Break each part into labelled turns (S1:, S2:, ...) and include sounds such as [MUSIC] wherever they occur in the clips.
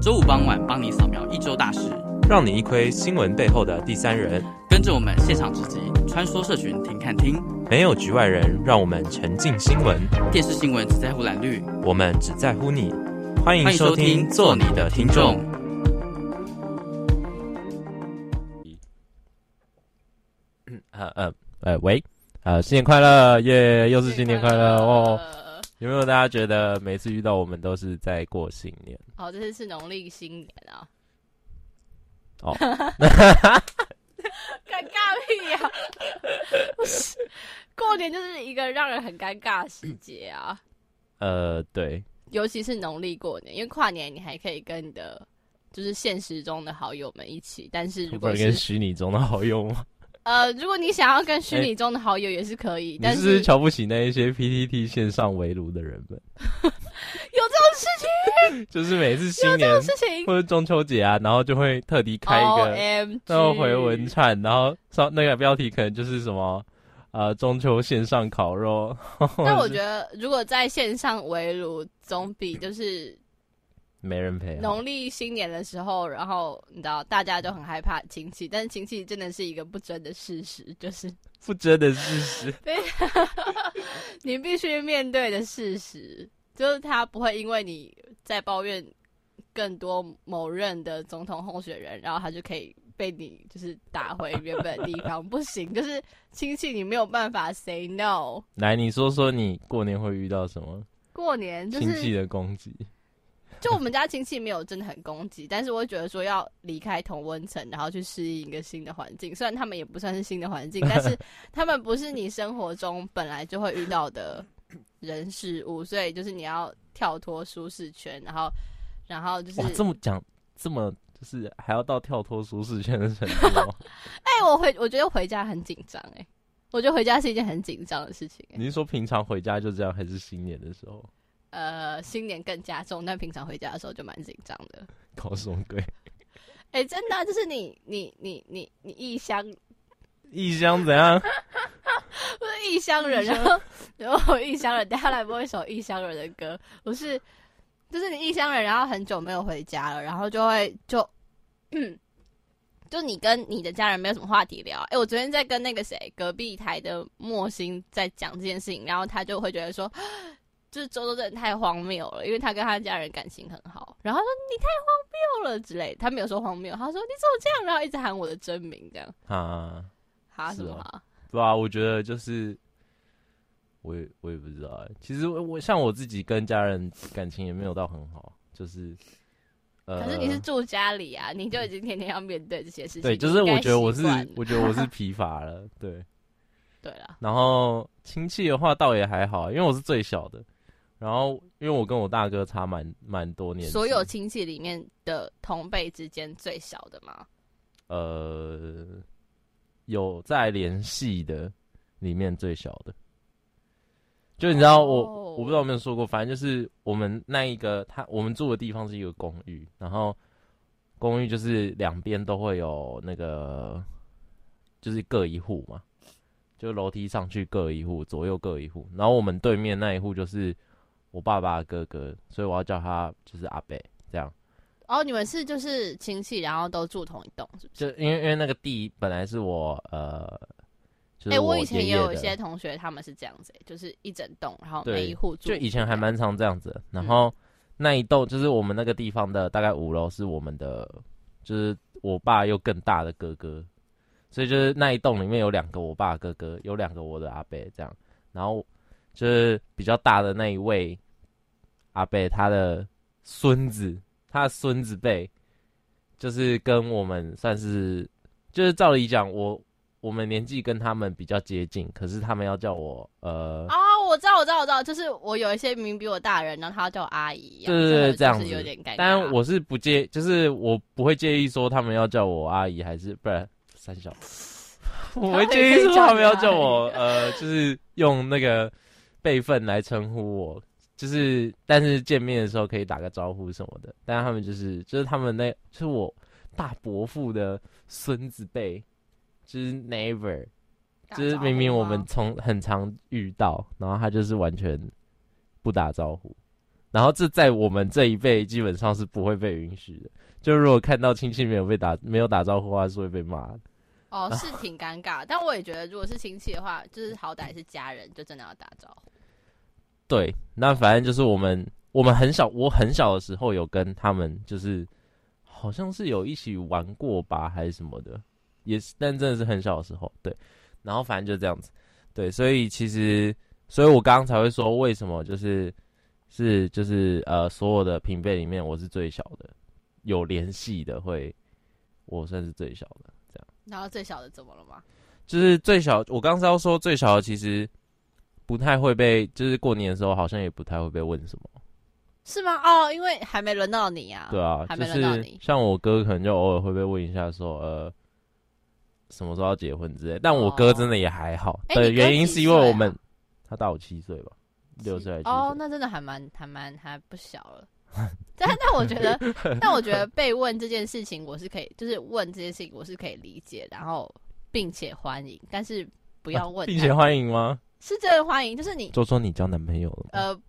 S1: 周五傍晚帮你扫描一周大事，
S2: 让你一窥新闻背后的第三人。
S1: 跟着我们现场直击，穿梭社群听看听，
S2: 没有局外人，让我们沉浸新闻。
S1: 电视新闻只在乎蓝绿，
S2: 我们只在乎你。欢迎收听，做你的听众。呃呃呃，喂，呃，新年快乐，耶，又是新年快乐哦。有没有大家觉得每次遇到我们都是在过新年？
S3: 哦，这次是农历新年啊！
S2: 哦，[LAUGHS]
S3: 尴尬屁呀！不是，过年就是一个让人很尴尬的时节啊。
S2: 呃，对，
S3: 尤其是农历过年，因为跨年你还可以跟你的就是现实中的好友们一起，但是如果是
S2: 跟虚拟中的好友吗？
S3: 呃，如果你想要跟虚拟中的好友也是可以，欸、但是，
S2: 瞧不起那一些 PTT 线上围炉的人们？[LAUGHS]
S3: 有这种事情？
S2: 就是每次新年或者中秋节啊，然后就会特地开一个，然后回文串，然后上那个标题可能就是什么呃中秋线上烤肉。[LAUGHS]
S3: 但我觉得如果在线上围炉，总比就是。
S2: 没人陪。
S3: 农历新年的时候，然后你知道大家都很害怕亲戚，但是亲戚真的是一个不争的事实，就是
S2: 不争的事实。[LAUGHS] 对，
S3: 你必须面对的事实，就是他不会因为你在抱怨更多某任的总统候选人，然后他就可以被你就是打回原本的地方。不行，就是亲戚你没有办法 say no。
S2: 来，你说说你过年会遇到什么？
S3: 过年就是
S2: 亲戚的攻击。
S3: 就我们家亲戚没有真的很攻击，但是我会觉得说要离开同温层，然后去适应一个新的环境。虽然他们也不算是新的环境，但是 [LAUGHS] 他们不是你生活中本来就会遇到的人事物，所以就是你要跳脱舒适圈，然后，然后就是
S2: 哇，这么讲，这么就是还要到跳脱舒适圈的程度。[LAUGHS]
S3: 哎、欸，我回我觉得回家很紧张，哎，我觉得回家是一件很紧张的事情。
S2: 你是说平常回家就这样，还是新年的时候？
S3: 呃，新年更加重，但平常回家的时候就蛮紧张的。
S2: 搞什么鬼？
S3: 哎、欸，真的、啊，就是你，你，你，你，你异乡，[LAUGHS]
S2: 异乡怎样？
S3: 不是异乡人，然后，然后异乡人，等下来播一首异乡人的歌。不是，就是你异乡人，然后很久没有回家了，然后就会就，嗯，就你跟你的家人没有什么话题聊。哎、欸，我昨天在跟那个谁，隔壁台的莫心在讲这件事情，然后他就会觉得说。就是周周真的太荒谬了，因为他跟他家人感情很好，然后他说你太荒谬了之类，他没有说荒谬，他说你怎么这样，然后一直喊我的真名这样。啊，哈什么啊？
S2: 对啊，我觉得就是我也我也不知道哎，其实我我像我自己跟家人感情也没有到很好，就是呃，
S3: 可是你是住家里啊，你就已经天天要面对这些事情，
S2: 对，就是我觉得我是我觉得我是疲乏了，对。[LAUGHS]
S3: 对了，
S2: 然后亲戚的话倒也还好，因为我是最小的。然后，因为我跟我大哥差蛮蛮多年，
S3: 所有亲戚里面的同辈之间最小的吗？
S2: 呃，有在联系的里面最小的，就你知道我，我、oh. 我不知道有没有说过，反正就是我们那一个他，我们住的地方是一个公寓，然后公寓就是两边都会有那个，就是各一户嘛，就楼梯上去各一户，左右各一户，然后我们对面那一户就是。我爸爸的哥哥，所以我要叫他就是阿伯这样。
S3: 哦，你们是就是亲戚，然后都住同一栋，是不是？
S2: 就因为因为那个地本来是我呃，哎、就是，我
S3: 以前也有一些同学他们是这样子，就是一整栋，然后每一户住。
S2: 就以前还蛮常这样子，然后那一栋就是我们那个地方的大概五楼是我们的，就是我爸又更大的哥哥，所以就是那一栋里面有两个我爸哥哥，有两个我的阿伯这样，然后就是比较大的那一位。阿贝他的孙子，他的孙子辈，就是跟我们算是，就是照理讲，我我们年纪跟他们比较接近，可是他们要叫我呃。
S3: 啊、哦，我知道，我知道，我知道，就是我有一些明明比我大人，然后他要叫我阿姨，
S2: 对对对，这样子
S3: 有点尴尬。
S2: 但我是不介，就是我不会介意说他们要叫我阿姨，还是不然三小，我会介意说他们要叫我呃，就是用那个辈分来称呼我。就是，但是见面的时候可以打个招呼什么的。但是他们就是，就是他们那，就是我大伯父的孙子辈，就是 never，就是明明我们从很常遇到，然后他就是完全不打招呼。然后这在我们这一辈基本上是不会被允许的。就如果看到亲戚没有被打，没有打招呼的话，是会被骂的。
S3: 哦，是挺尴尬，但我也觉得，如果是亲戚的话，就是好歹是家人，就真的要打招呼。
S2: 对，那反正就是我们，我们很小，我很小的时候有跟他们，就是好像是有一起玩过吧，还是什么的，也是，但真的是很小的时候，对。然后反正就这样子，对，所以其实，所以我刚刚才会说，为什么就是是就是呃，所有的平辈里面，我是最小的，有联系的会，我算是最小的这样。
S3: 然后最小的怎么了吗？
S2: 就是最小，我刚刚要说最小的其实不太会被，就是过年的时候好像也不太会被问什么，
S3: 是吗？哦，因为还没轮到你啊。
S2: 对啊，
S3: 还没轮到你。
S2: 像我哥可能就偶尔会被问一下说，呃，什么时候要结婚之类。但我哥真的也还好，哦、对，原因是因为我们他大我七岁吧，六岁。
S3: 哦，那真的还蛮还蛮还不小了。[LAUGHS] 但但我觉得，[LAUGHS] 但我觉得被问这件事情，我是可以，就是问这件事情，我是可以理解，然后并且欢迎，但是不要问、啊，
S2: 并且欢迎吗？
S3: 是真的欢迎，就是你，
S2: 周周你交男朋友了吗？
S3: 呃，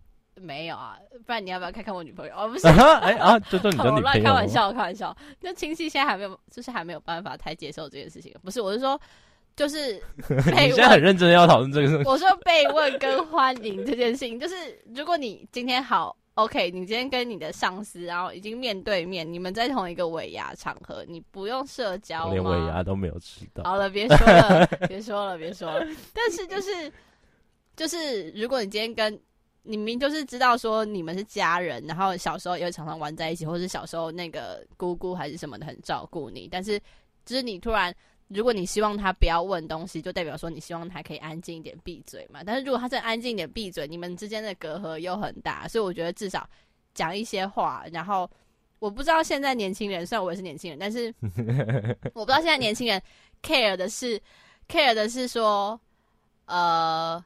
S3: 没有啊，不然你要不要看看我女朋友？哦，不是，[LAUGHS]
S2: 哎啊，周周你交 [LAUGHS] 女朋友，
S3: 开玩笑，开玩笑。那亲戚现在还没有，就是还没有办法太接受这件事情。不是，我是说，就是 [LAUGHS]
S2: 你现在很认真要讨论这个事情。
S3: 我说被问跟欢迎这件事情，就是如果你今天好。OK，你今天跟你的上司，然后已经面对面，你们在同一个尾牙场合，你不用社交？
S2: 连尾牙都没有吃到。
S3: 好了，别说了，别说了，别说了。但是就是就是，如果你今天跟你明就是知道说你们是家人，然后小时候也会常常玩在一起，或是小时候那个姑姑还是什么的很照顾你，但是就是你突然。如果你希望他不要问东西，就代表说你希望他可以安静一点闭嘴嘛。但是如果他再安静一点闭嘴，你们之间的隔阂又很大，所以我觉得至少讲一些话。然后我不知道现在年轻人，虽然我也是年轻人，但是 [LAUGHS] 我不知道现在年轻人 care 的是 care 的是说，呃，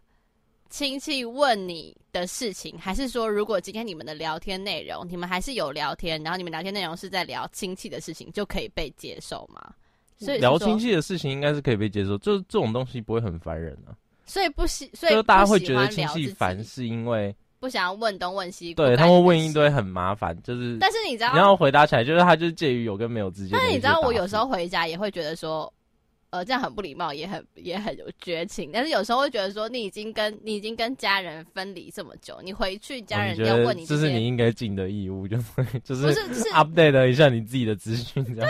S3: 亲戚问你的事情，还是说如果今天你们的聊天内容，你们还是有聊天，然后你们聊天内容是在聊亲戚的事情，就可以被接受吗？所以
S2: 聊亲戚的事情应该是可以被接受，就是这种东西不会很烦人啊。
S3: 所以不喜，所以
S2: 大家会觉得亲戚烦，是因为
S3: 不想要问东问西。
S2: 对，他会问一堆很麻烦，就是。
S3: 但是你知道，
S2: 你要回答起来，就是他就是介于有跟没有之间。
S3: 但是你知道，我有时候回家也会觉得说。呃，这样很不礼貌，也很也很有绝情。但是有时候会觉得说，你已经跟你已经跟家人分离这么久，你回去家人要问你这，
S2: 这是你应该尽的义务，就是就是不是是 update 一下你自己的资讯。[LAUGHS] 对啊，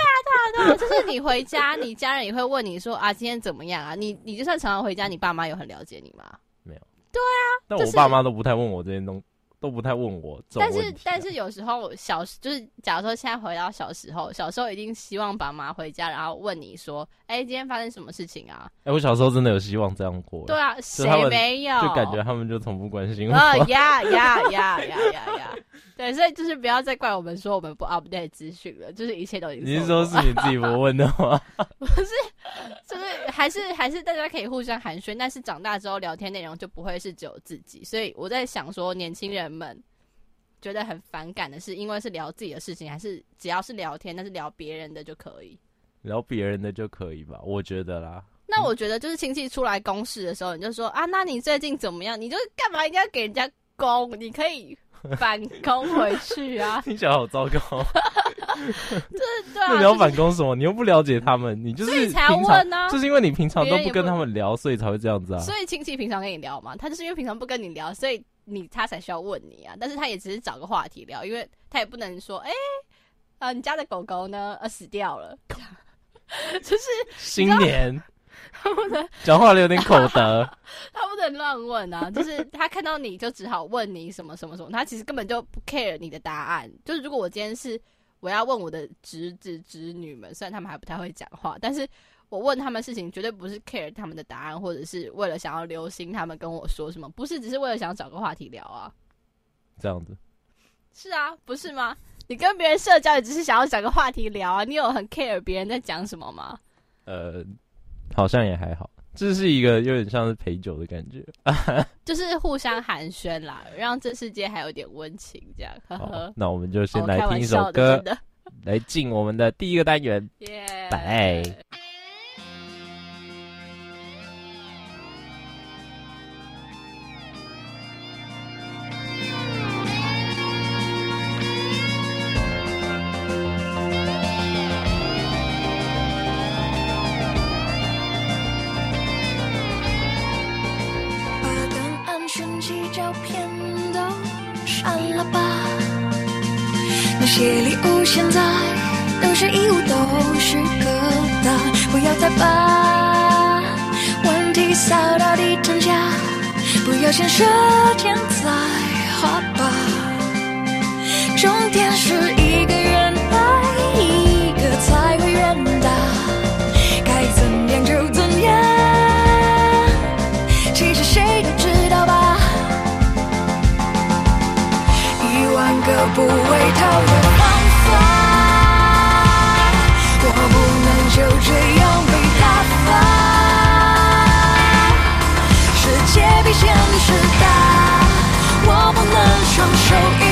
S3: 对啊，对啊，就是你回家，你家人也会问你说啊，今天怎么样啊？你你就算常常回家，你爸妈有很了解你吗？
S2: 没有。
S3: 对啊，
S2: 但我爸妈都不太问我这些东西。都不太问我，
S3: 但是但是有时候小就是，假如说现在回到小时候，小时候一定希望爸妈回家，然后问你说，哎、欸，今天发生什么事情啊？
S2: 哎、欸，我小时候真的有希望这样过。
S3: 对啊，谁没有？
S2: 就感觉他们就从不关心我。
S3: 啊 [LAUGHS] 呀呀呀呀呀呀！对，所以就是不要再怪我们说我们不 update 资讯了，就是一切都已经。
S2: 你是说是你自己不问的吗？[LAUGHS]
S3: 不是，就是还是还是大家可以互相寒暄，但是长大之后聊天内容就不会是只有自己。所以我在想说，年轻人们觉得很反感的是，因为是聊自己的事情，还是只要是聊天，但是聊别人的就可以？
S2: 聊别人的就可以吧？我觉得啦。
S3: 那我觉得就是亲戚出来公事的时候，你就说啊，那你最近怎么样？你就干嘛一定要给人家攻？你可以。反攻回去啊！[LAUGHS]
S2: 听起来好糟糕。[LAUGHS]
S3: 就是对啊，
S2: 那你要反攻什么？你又不了解他们，你就是
S3: 才要问呢、啊。
S2: 就是因为你平常都不跟他们聊，所以才会这样子啊。
S3: 所以亲戚平常跟你聊嘛，他就是因为平常不跟你聊，所以你他才需要问你啊。但是他也只是找个话题聊，因为他也不能说，哎、欸，啊，你家的狗狗呢？呃，死掉了。[LAUGHS] 就是
S2: 新年。他不能讲话有点口德，[LAUGHS]
S3: 他不能乱问啊！就是他看到你就只好问你什么什么什么，他其实根本就不 care 你的答案。就是如果我今天是我要问我的侄子侄女们，虽然他们还不太会讲话，但是我问他们事情绝对不是 care 他们的答案，或者是为了想要留心他们跟我说什么，不是只是为了想找个话题聊啊。
S2: 这样子
S3: 是啊，不是吗？你跟别人社交也只是想要找个话题聊啊，你有很 care 别人在讲什么吗？
S2: 呃。好像也还好，这是一个有点像是陪酒的感觉，[LAUGHS]
S3: 就是互相寒暄啦，让这世界还有点温情，这样。呵呵。
S2: 那我们就先来听一首歌，来进我们的第一个单元。[LAUGHS] 拜、
S4: 都是疙瘩，不要再把问题扫到地毯下，不要先射箭再画靶，终点是一个人爱一个才会远大，该怎样就怎样，其实谁都知道吧，一万个不会逃的知道，我不能双手一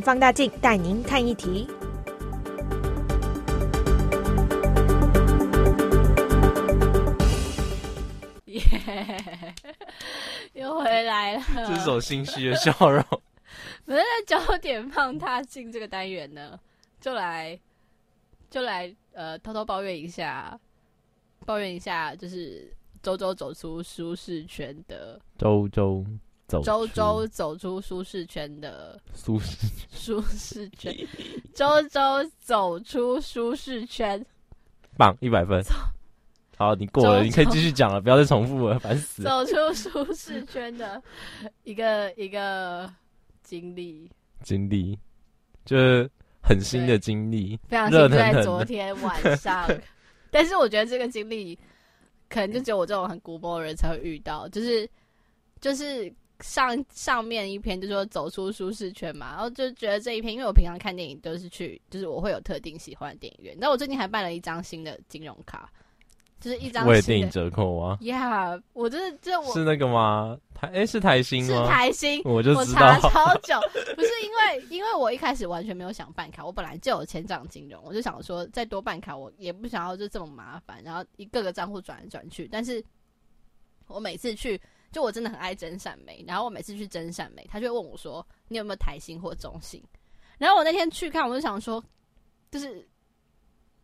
S5: 放大镜带您看一题。
S3: 耶、yeah，又回来了。
S2: 这是种心虚的笑容。[LAUGHS]
S3: 我们在焦点放大镜这个单元呢，就来就来呃偷偷抱怨一下，抱怨一下，就是周周走出舒适圈的
S2: 周周。
S3: 周周走出舒适圈的
S2: 舒适
S3: 舒适圈，周周走出舒适圈，
S2: 棒一百分。好，你过了，你可以继续讲了，不要再重复了，烦死了。
S3: 走出舒适圈的一个一个经历，
S2: 经历就是很新的经历，
S3: 非常新，在昨天晚上。[LAUGHS] 但是我觉得这个经历，可能就只有我这种很古摸的人才会遇到，就是就是。上上面一篇就是说走出舒适圈嘛，然后就觉得这一篇，因为我平常看电影都是去，就是我会有特定喜欢的电影院。那我最近还办了一张新的金融卡，就是一张为
S2: 电影折扣啊。
S3: Yeah，我就是这我
S2: 是那个吗？台哎、欸、是台新吗？
S3: 是台新，
S2: 我就知道。
S3: 我查超久，不是因为因为我一开始完全没有想办卡，我本来就有千账金融，我就想说再多办卡，我也不想要就这么麻烦，然后一个个账户转来转去。但是我每次去。就我真的很爱真善美，然后我每次去真善美，他就会问我说：“你有没有台星或中信？”然后我那天去看，我就想说，就是，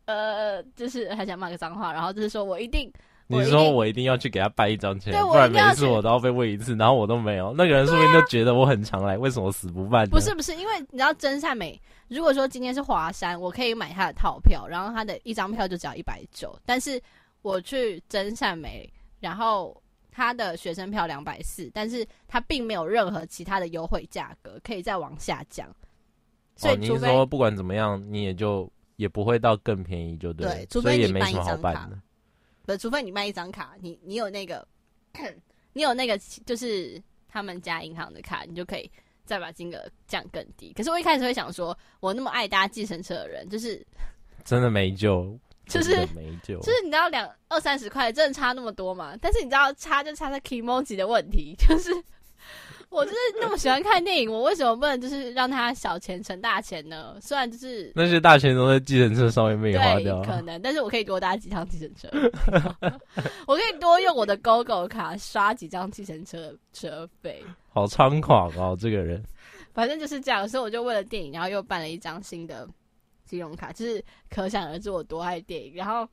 S3: 呃，就是还想骂个脏话，然后就是说我一定，
S2: 你说我一定要去给他办一张钱，不然每一次我都要被问一次，然后我都没有，那个人说不定就觉得我很常来，为什么死不办？
S3: 不是不是，因为你知道真善美，如果说今天是华山，我可以买他的套票，然后他的一张票就只要一百九，但是我去真善美，然后。他的学生票两百四，但是他并没有任何其他的优惠价格，可以再往下降。所以，你说不
S2: 管怎么样，你也就也不会到更便宜，就对。对，
S3: 除非你办一张卡。不，除非你办一张卡，你你有那个，[COUGHS] 你有那个，就是他们家银行的卡，你就可以再把金额降更低。可是我一开始会想说，我那么爱搭计程车的人，就是真的没救。
S2: 就是
S3: 就是你知道两二三十块真的差那么多嘛？但是你知道差就差在 kimoji 的问题，就是我就是那么喜欢看电影，我为什么不能就是让他小钱成大钱呢？虽然就是
S2: 那些大钱都在计程车上面被花掉，
S3: 可能，但是我可以多搭几趟计程车，[LAUGHS] 我可以多用我的 GoGo 卡刷几张计程车车费，
S2: 好猖狂哦，这个人，
S3: 反正就是这样，所以我就为了电影，然后又办了一张新的。信用卡就是可想而知我多爱电影，然后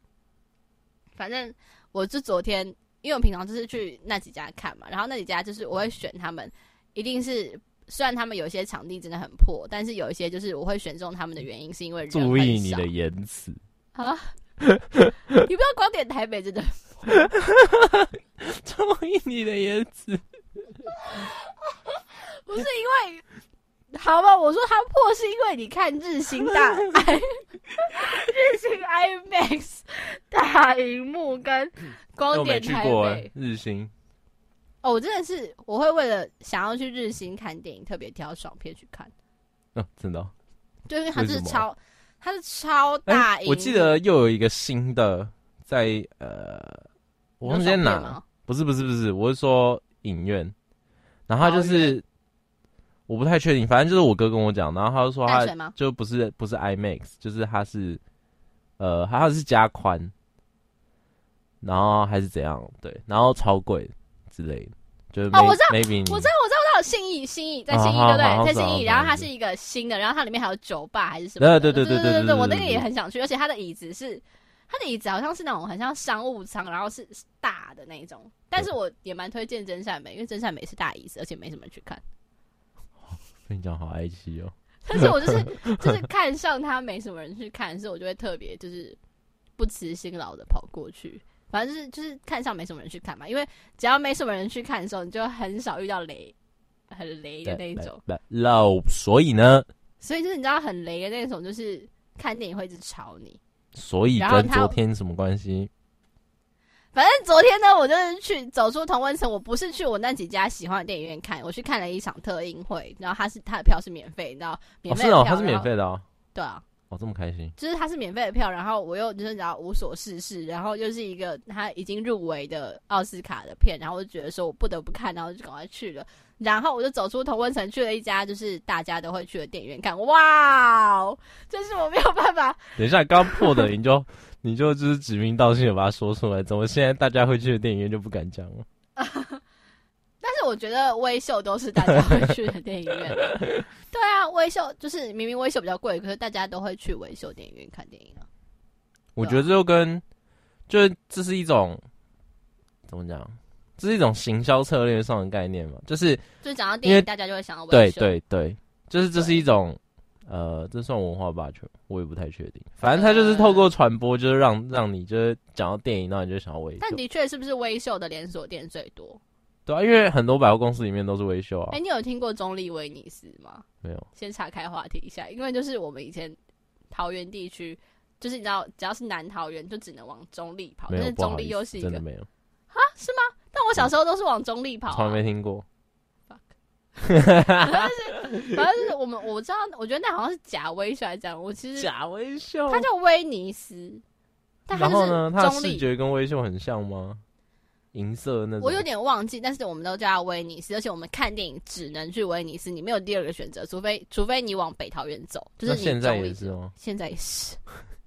S3: 反正我就昨天，因为我平常就是去那几家看嘛，然后那几家就是我会选他们，一定是虽然他们有些场地真的很破，但是有一些就是我会选中他们的原因是因为人
S2: 注意你的言辞
S3: 啊，[LAUGHS] 你不要光点台北真的，[LAUGHS]
S2: 注意你的言辞，[LAUGHS]
S3: 不是因为。好吧，我说它破是因为你看日新大 [LAUGHS] 日新 IMAX 大荧幕跟光点台北
S2: 日新。
S3: 哦，我真的是我会为了想要去日新看电影，特别挑爽片去看。
S2: 哦，真的，
S3: 就因为它是超，它是超大、欸。
S2: 我记得又有一个新的在呃，我忘记哪，不是不是不是，我是说影院，然后就是。我不太确定，反正就是我哥跟我讲，然后他就说他就不是不是 IMAX，就是他是呃，他是加宽，然后还是怎样，对，然后超贵之类的，就是
S3: 哦，我知道，
S2: 我知道，我知
S3: 道，我知道，我信义，信义在信义，对不对？在信义，然后它是一个新的，然后它里面还有酒吧还是什么？
S2: 对对对对对对对，
S3: 我那个也很想去，而且它的椅子是它的椅子好像是那种很像商务舱，然后是大的那种，但是我也蛮推荐真善美，因为真善美是大椅子，而且没什么人去看。
S2: 跟你讲，好爱惜哦。
S3: 但是我就是 [LAUGHS] 就是看上他没什么人去看，所以我就会特别就是不辞辛劳的跑过去。反正就是就是看上没什么人去看嘛，因为只要没什么人去看的时候，你就很少遇到雷很雷的那一种。
S2: low，所以呢？
S3: 所以就是你知道很雷的那种，就是看电影会一直吵你。
S2: 所以跟昨天什么关系？
S3: 反正昨天呢，我就是去走出同温层。我不是去我那几家喜欢的电影院看，我去看了一场特映会。然后他是他的票是免费，你知道？免费的票，
S2: 哦，是哦，他是免费的哦。
S3: 对啊。
S2: 哦，这么开心。
S3: 就是他是免费的票，然后我又就是然后无所事事，然后又是一个他已经入围的奥斯卡的片，然后我就觉得说我不得不看，然后就赶快去了。然后我就走出同温层，去了一家就是大家都会去的电影院看。哇哦，这是我没有办法。
S2: 等一下，刚破的你就。你就就是指名道姓的把它说出来，怎么现在大家会去的电影院就不敢讲了？[LAUGHS]
S3: 但是我觉得微秀都是大家会去的电影院。[LAUGHS] 对啊，微秀就是明明微秀比较贵，可是大家都会去微秀电影院看电影啊。
S2: 我觉得这就跟就是这是一种怎么讲？这是一种行销策略上的概念嘛？就是
S3: 就是讲到电影，大家就会想到微秀。
S2: 对对对，就是这是一种。呃，这算文化霸权，我也不太确定。反正他就是透过传播，就是让让你就是讲到电影，那你就想要微秀。
S3: 但的确是不是微秀的连锁店最多？
S2: 对啊，因为很多百货公司里面都是微秀啊。
S3: 哎、欸，你有听过中立威尼斯吗？
S2: 没有。
S3: 先岔开话题一下，因为就是我们以前桃园地区，就是你知道，只要是南桃园，就只能往中立跑。但是中立又是一个
S2: 真的没有
S3: 啊？是吗？但我小时候都是往中立跑、啊，
S2: 从来没听过。[LAUGHS]
S3: 反正是，反正是我们我知道，我觉得那好像是假威秀来讲，我其实
S2: 假微笑，
S3: 他叫威尼斯。但它
S2: 然后呢，它的视觉跟微秀很像吗？银色那种，
S3: 我有点忘记，但是我们都叫它威尼斯，而且我们看电影只能去威尼斯，你没有第二个选择，除非除非你往北桃园走，就是你
S2: 现在也是哦，
S3: 现在也是。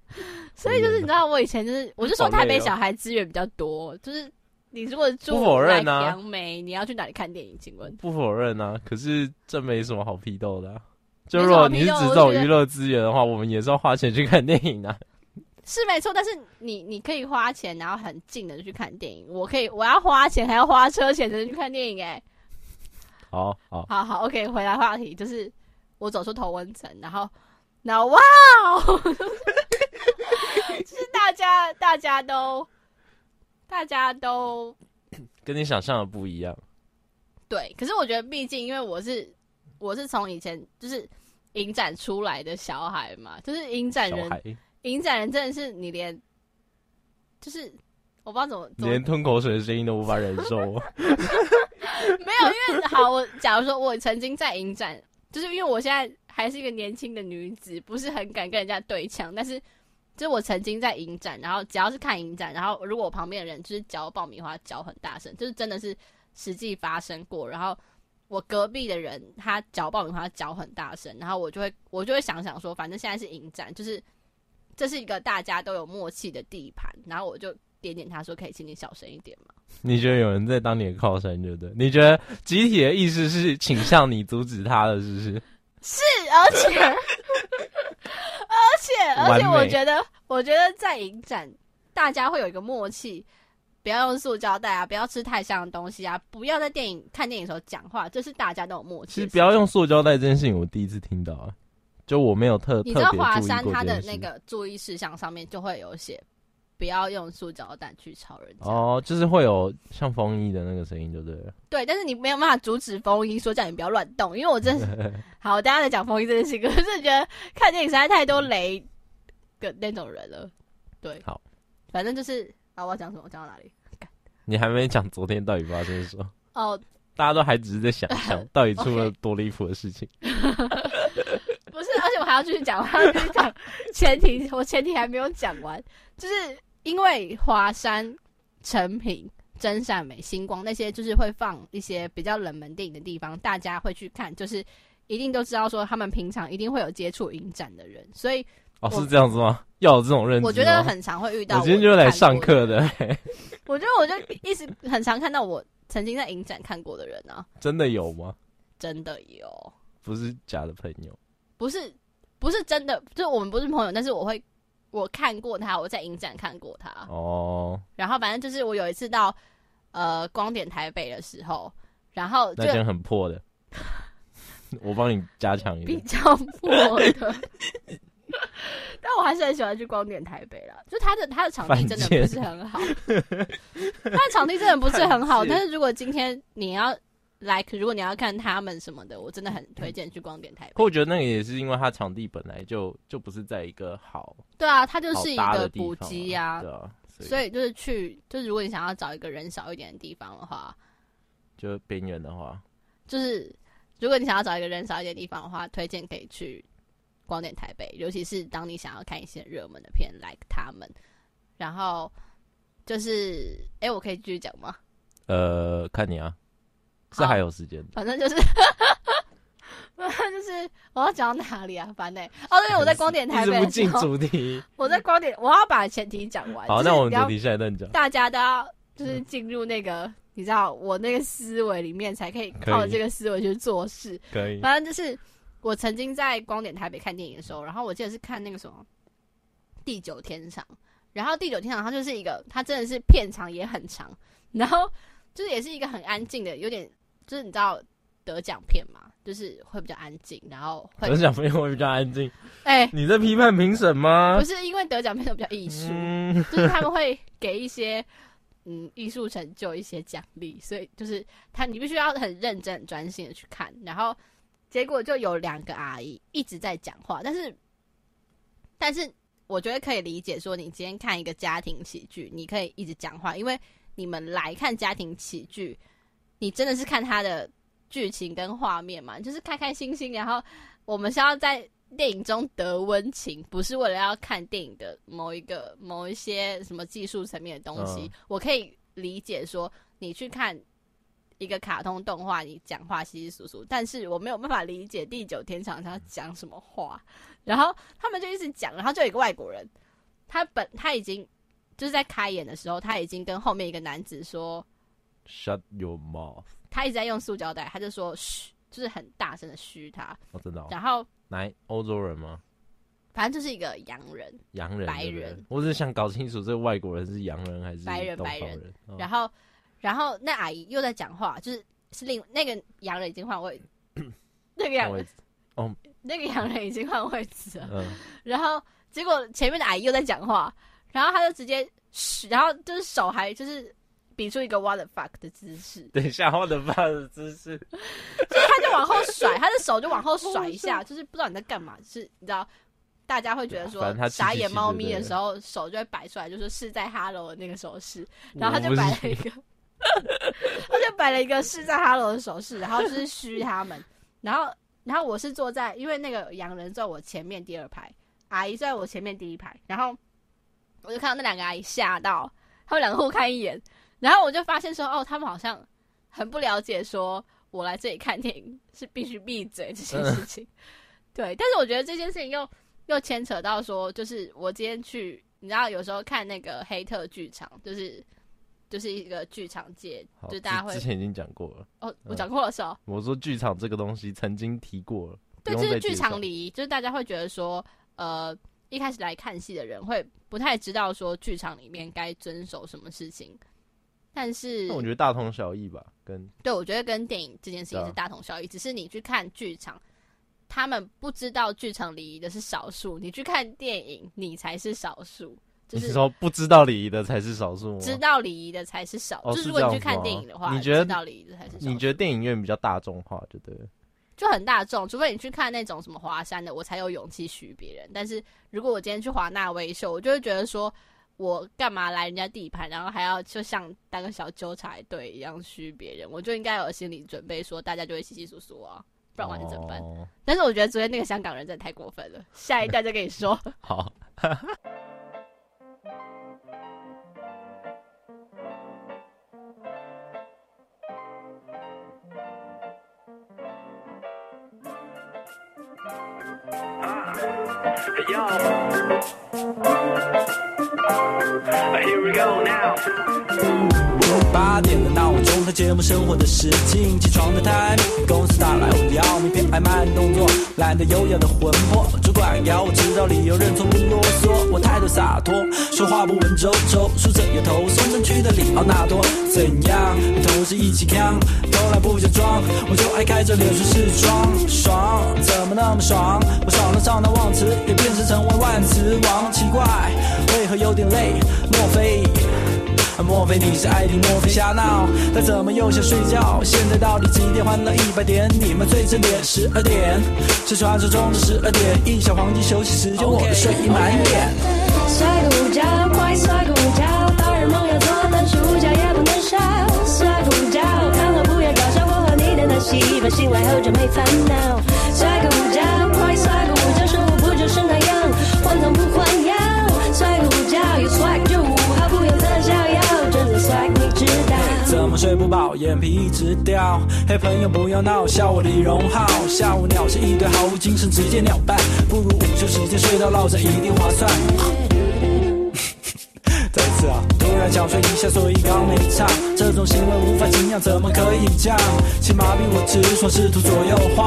S3: [LAUGHS] 所以就是你知道，我以前就是，我就说台北小孩资源比较多，就是。你如果住在杨梅，你要去哪里看电影？请问？
S2: 不否认啊，可是这没什么好批斗的、啊。就如果你是只走娱乐资源的话，我们也是要花钱去看电影的、啊。
S3: 是没错，但是你你可以花钱，然后很近的去看电影。我可以，我要花钱，还要花车钱才能去看电影、欸。哎，
S2: 好好
S3: 好好，OK，回来话题，就是我走出头温层，然后，然后哇，就 [LAUGHS] 是大家大家都。大家都 [COUGHS]
S2: 跟你想象的不一样，
S3: 对。可是我觉得，毕竟因为我是我是从以前就是影展出来的小孩嘛，就是影展人，影展人真的是你连就是我不知道怎么，
S2: 连吞口水的声音都无法忍受。[LAUGHS]
S3: 没有，因为好，我假如说我曾经在影展，就是因为我现在还是一个年轻的女子，不是很敢跟人家对枪，但是。就是我曾经在影展，然后只要是看影展，然后如果我旁边的人就是嚼爆米花嚼很大声，就是真的是实际发生过。然后我隔壁的人他嚼爆米花嚼很大声，然后我就会我就会想想说，反正现在是影展，就是这是一个大家都有默契的地盘，然后我就点点他说，可以请你小声一点吗？
S2: 你觉得有人在当你的靠山，对不对？你觉得集体的意思是倾向你阻止他的，是不是？
S3: 是，而且。而且而且，我觉得，我觉得在影展，大家会有一个默契，不要用塑胶袋啊，不要吃太香的东西啊，不要在电影看电影的时候讲话，这是大家都有默契。
S2: 其实不要用塑胶袋这件事情，我第一次听到啊，就我没有特
S3: 你知道华山他的那个注意事项上面就会有写。不要用塑胶袋去吵人家
S2: 哦，就是会有像风衣的那个声音，就对了。
S3: 对，但是你没有办法阻止风衣说叫你不要乱动，因为我真是 [LAUGHS] 好，大家在讲风衣这件事情，可是觉得看电影实在太多雷的那种人了。对，
S2: 好，
S3: 反正就是啊，我要讲什么？讲到哪里？
S2: 你还没讲昨天到底发生什么？[LAUGHS]
S3: 哦，
S2: 大家都还只是在想象 [LAUGHS] 到底出了多离谱的事情。
S3: 不是，而且我还要继续讲，我还要继续讲前提，我前提还没有讲完，就是。因为华山、成品、真善美、星光那些，就是会放一些比较冷门电影的地方，大家会去看，就是一定都知道说他们平常一定会有接触影展的人，所以
S2: 哦，是这样子吗？要有这种认知？
S3: 我觉得很常会遇到我。
S2: 我今天就是来上课的。[LAUGHS]
S3: 我觉得我就一直很常看到我曾经在影展看过的人啊，
S2: 真的有吗？
S3: 真的有，
S2: 不是假的朋友，
S3: 不是不是真的，就是我们不是朋友，但是我会。我看过他，我在影展看过他。哦、oh.。然后反正就是我有一次到呃光点台北的时候，然后就
S2: 那间很破的，[LAUGHS] 我帮你加强一点。
S3: 比较破的。[LAUGHS] 但我还是很喜欢去光点台北啦，就他的他的场地真的不是很好，他的场地真的不是很好。但是如果今天你要。Like 如果你要看他们什么的，我真的很推荐去光点台北。
S2: 可我觉得那个也是因为它场地本来就就不是在一个好。
S3: 对啊，它就是一个补给呀。
S2: 对啊，
S3: 所以，就是去，就是如果你想要找一个人少一点的地方的话，
S2: 就边缘的话，
S3: 就是如果你想要找一个人少一点的地方的话，推荐可以去光点台北，尤其是当你想要看一些热门的片，like 他们。然后就是，哎、欸，我可以继续讲吗？
S2: 呃，看你啊。是还有时间，
S3: 反正就是，反正就是我要讲到哪里啊？反正哦，对，我在光点台北，
S2: 不进主题。
S3: 我在光点，我要把前提讲完。
S2: 好，那我们主题下一段讲。
S3: 大家都要就是进入那个、嗯，你知道我那个思维里面，才可以靠这个思维去做事。
S2: 可以。
S3: 反正就是我曾经在光点台北看电影的时候，然后我记得是看那个什么《地久天长》，然后《地久天长》它就是一个，它真的是片长也很长，然后就是也是一个很安静的，有点。就是你知道得奖片嘛，就是会比较安静，然后会得
S2: 奖片会比较安静。[LAUGHS]
S3: 哎、欸，
S2: 你在批判评审吗？
S3: 不是，因为得奖片都比较艺术、嗯，就是他们会给一些嗯艺术成就一些奖励，所以就是他你必须要很认真、很专心的去看。然后结果就有两个阿姨一直在讲话，但是但是我觉得可以理解，说你今天看一个家庭喜剧，你可以一直讲话，因为你们来看家庭喜剧，你真的是看他的剧情跟画面嘛，就是开开心心，然后我们是要在。电影中得温情，不是为了要看电影的某一个、某一些什么技术层面的东西。嗯、我可以理解说，你去看一个卡通动画，你讲话稀稀疏疏，但是我没有办法理解地久天长他讲什么话。然后他们就一直讲，然后就有一个外国人，他本他已经就是在开演的时候，他已经跟后面一个男子说
S2: ：“Shut your mouth。”
S3: 他一直在用塑胶袋，他就说：“嘘。”就是很大声的嘘他。
S2: 哦，真的、哦。
S3: 然后。
S2: 来，欧洲人吗？
S3: 反正就是一个洋人，
S2: 洋人，
S3: 白人。
S2: 我只是想搞清楚，这个外国人是洋人还是
S3: 白人？白人。
S2: 哦、
S3: 然后，然后那阿姨又在讲话，就是是另那个洋人已经换位，[COUGHS] 那个洋人哦，那个洋人已经换位置了。嗯。然后结果前面的阿姨又在讲话，然后他就直接嘘，然后就是手还就是。比出一个 what the fuck 的姿势，[LAUGHS]
S2: 等一下 what the fuck 的姿势，
S3: 就是他就往后甩，他的手就往后甩一下，[LAUGHS] 就是不知道你在干嘛，就是你知道，大家会觉得说傻眼猫咪的时候手就会摆出来，就是是在 hello 的那个手势，然后他就摆了一个，他就摆了一个是在 hello 的手势，然后就是嘘他们，然后然后我是坐在，因为那个洋人坐我前面第二排，阿姨坐在我前面第一排，然后我就看到那两个阿姨吓到，他们两个互看一眼。然后我就发现说，哦，他们好像很不了解，说我来这里看电影是必须闭嘴这件事情。对，但是我觉得这件事情又又牵扯到说，就是我今天去，你知道，有时候看那个黑特剧场，就是就是一个剧场界，就大家会之
S2: 前已经讲过了。
S3: 哦，我讲过了是哦。
S2: 我说剧场这个东西曾经提过了。
S3: 对，就是剧场礼仪，就是大家会觉得说，呃，一开始来看戏的人会不太知道说剧场里面该遵守什么事情。但是，
S2: 那我觉得大同小异吧，跟
S3: 对，我觉得跟电影这件事情是大同小异，啊、只是你去看剧场，他们不知道剧场礼仪的是少数，你去看电影，你才是少数。就是
S2: 你说不知道礼仪的才是少数吗？
S3: 知道礼仪的才是少就是如果你去看电影的话，
S2: 你觉得
S3: 知道礼仪的才是少？
S2: 你觉得电影院比较大众化，就对，
S3: 就很大众。除非你去看那种什么华山的，我才有勇气许别人。但是如果我今天去华纳威秀，我就会觉得说。我干嘛来人家地盘，然后还要就像当个小纠察队一样嘘别人？我就应该有心理准备，说大家就会稀稀疏疏啊，不然我是怎么办？哦、但是我觉得昨天那个香港人真的太过分了，下一代再跟你说。[LAUGHS]
S2: 好。Yo. Here we go now.
S6: 八点的闹钟，它节目生活的时间，起床的 time，公司打来我要名片，爱慢动作，懒得优雅的魂魄。主管要我知道理由，认错不啰嗦。我态度洒脱，说话不文绉绉，梳着油头，送上去的里奥纳多。怎样？同事一起扛，从来不假装，我就爱开着脸说是装爽，怎么那么爽？我少了上当忘词，也变成成为万词王，奇怪，为何有点累？莫非？莫非你是爱听莫非瞎闹？他怎么又想睡觉？现在到底几点？换了一百点，你们最正点十二点，是传说中的十二点，一小黄金休息时间，我的睡意满点。
S4: 睡个午觉，快睡个午觉，大人梦要做，但是午觉也不能少。睡个午觉，看了不要搞笑，我和你的那戏，把醒来后就没烦恼。睡个午觉，快睡个午觉，生活不就是那样，换汤不换药。睡个午觉，有 swag
S6: 怎么睡不饱，眼皮一直掉。嘿，朋友不要闹，笑我李荣浩。下午鸟是一堆毫无精神，直接鸟蛋。不如午休时间睡到落枕，一定划算。[LAUGHS] 再次啊，突然想睡一下，所以刚没唱。这种行为无法敬仰，怎么可以这样？请麻痹我直爽，试图左右晃。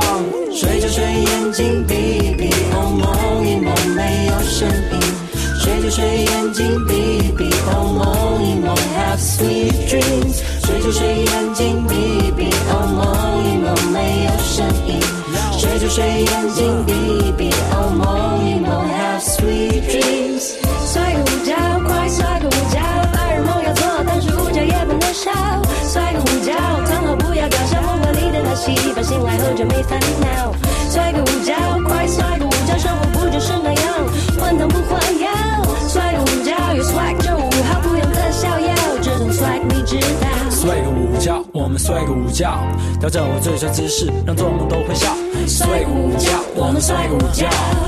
S7: 睡着睡，眼睛闭闭，梦一梦没有声音。睡着睡，眼睛闭闭，哦，梦梦 sweet dreams，睡就睡，眼睛闭闭，哦，梦一梦没有声音，睡就睡，眼睛闭闭，哦，梦一梦 have sweet dreams，
S4: 睡个午觉，快睡个午觉，白日梦要做，但是午觉
S7: 也不能少，睡个午觉，躺好不要搞笑，梦管你的些一妇醒来后就没烦恼，
S6: 睡个午觉，快睡。们睡个午觉，调整我最帅姿势，让做梦都会笑。睡个午觉，我们睡个午觉，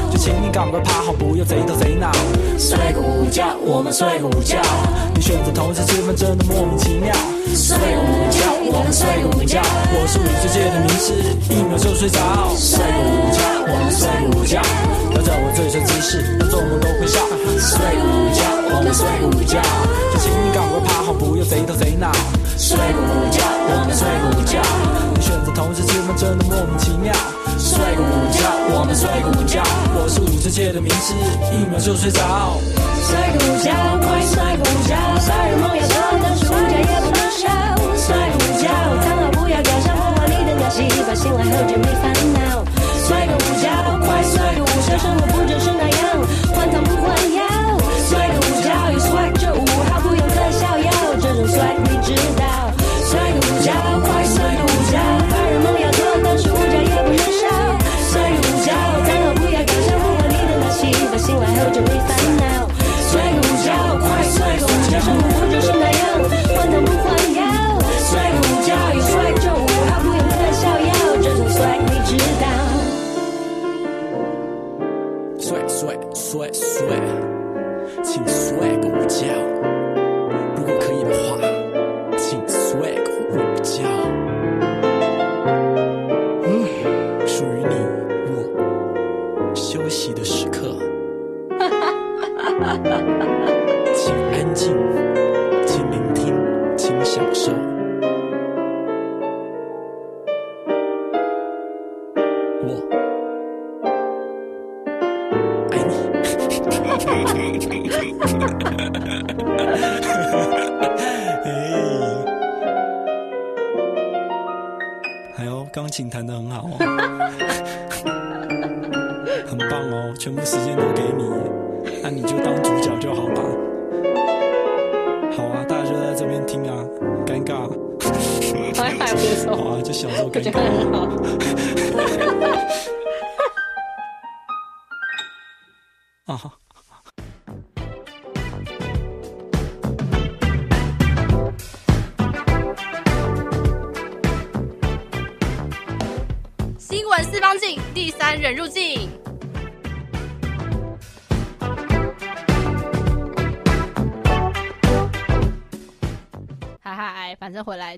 S6: 就请你赶快趴好，不要贼头贼脑。
S7: 睡个午觉，我们睡个午觉，
S6: 你选择同时吃饭真的莫名其妙。
S7: 睡个午觉，我们睡个午觉，
S6: 我是五岁界的名师，一秒就睡着。
S7: 睡个午觉，我们睡个午觉，
S6: 调整我最帅姿势，让做梦都会笑。
S7: 睡个午觉，我们睡个午觉，
S6: 就请你赶快趴好，不要贼头贼脑。
S7: 睡个午觉，我们睡个午觉，
S6: 你选择同时吃饭真的莫名其妙。
S7: 睡个午觉，我们睡个午觉，
S6: 我是五岁界的名师，一秒就睡着。
S7: 睡个午觉，快睡个午觉，白日梦也做，但是午觉也不少。睡个午觉，躺好不要搞笑，破坏你的尿细胞，醒来后就没烦恼。睡个午觉，快睡个午觉，生活不就是那样，换汤不换药。睡个午觉，有 swag 就五号，不用特效药，这种 swag 你知道。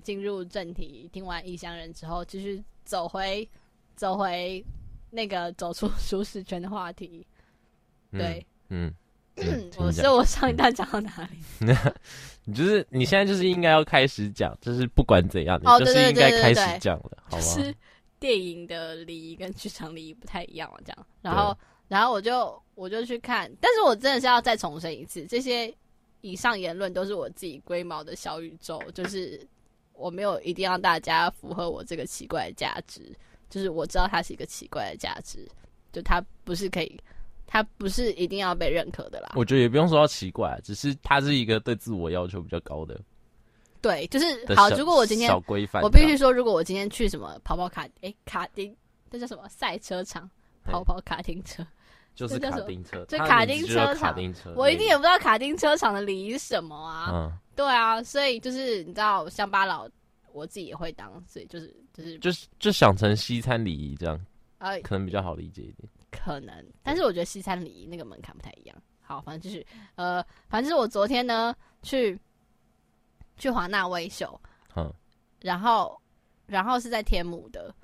S3: 进入正题，听完异乡人之后，继续走回走回那个走出 [LAUGHS] 舒适圈的话题。对，
S2: 嗯，[CLEARS THROAT] 嗯
S3: 嗯，
S2: 请讲
S3: 我是我上一段讲到哪里？
S2: 你 [LAUGHS] 就是你现在就是应该要开始讲，就是不管怎样，
S3: 哦
S2: 你就是应该开始讲了，好吗？
S3: 就是电影的礼仪跟剧场礼仪不太一样啊，这样。然后，然后我就我就去看，但是我真的是要再重申一次，这些以上言论都是我自己龟毛的小宇宙，就是我没有一定要大家符合我这个奇怪的价值，就是我知道它是一个奇怪的价值，就它不是可以，它不是一定要被认可的啦。
S2: 我觉得也不用说到奇怪，只是它是一个对自我要求比较高的。
S3: 对，就是好。如果我今天
S2: 小规范，
S3: 我必须说，如果我今天去什么跑跑卡，诶，卡丁，这叫什么赛车场？跑跑卡丁车，
S2: 就是卡丁车，
S3: 就卡丁
S2: 车
S3: 场
S2: 丁车。
S3: 我一定也不知道卡丁车场的礼仪是什么啊。
S2: 嗯，
S3: 对啊，所以就是你知道，乡巴佬我自己也会当，所以就是就是
S2: 就是就想成西餐礼仪这样，
S3: 呃，
S2: 可能比较好理解一点。
S3: 可能，但是我觉得西餐礼仪那个门槛不太一样。好，反正就是呃，反正是我昨天呢去去华纳威秀，
S2: 嗯，
S3: 然后然后是在天母的，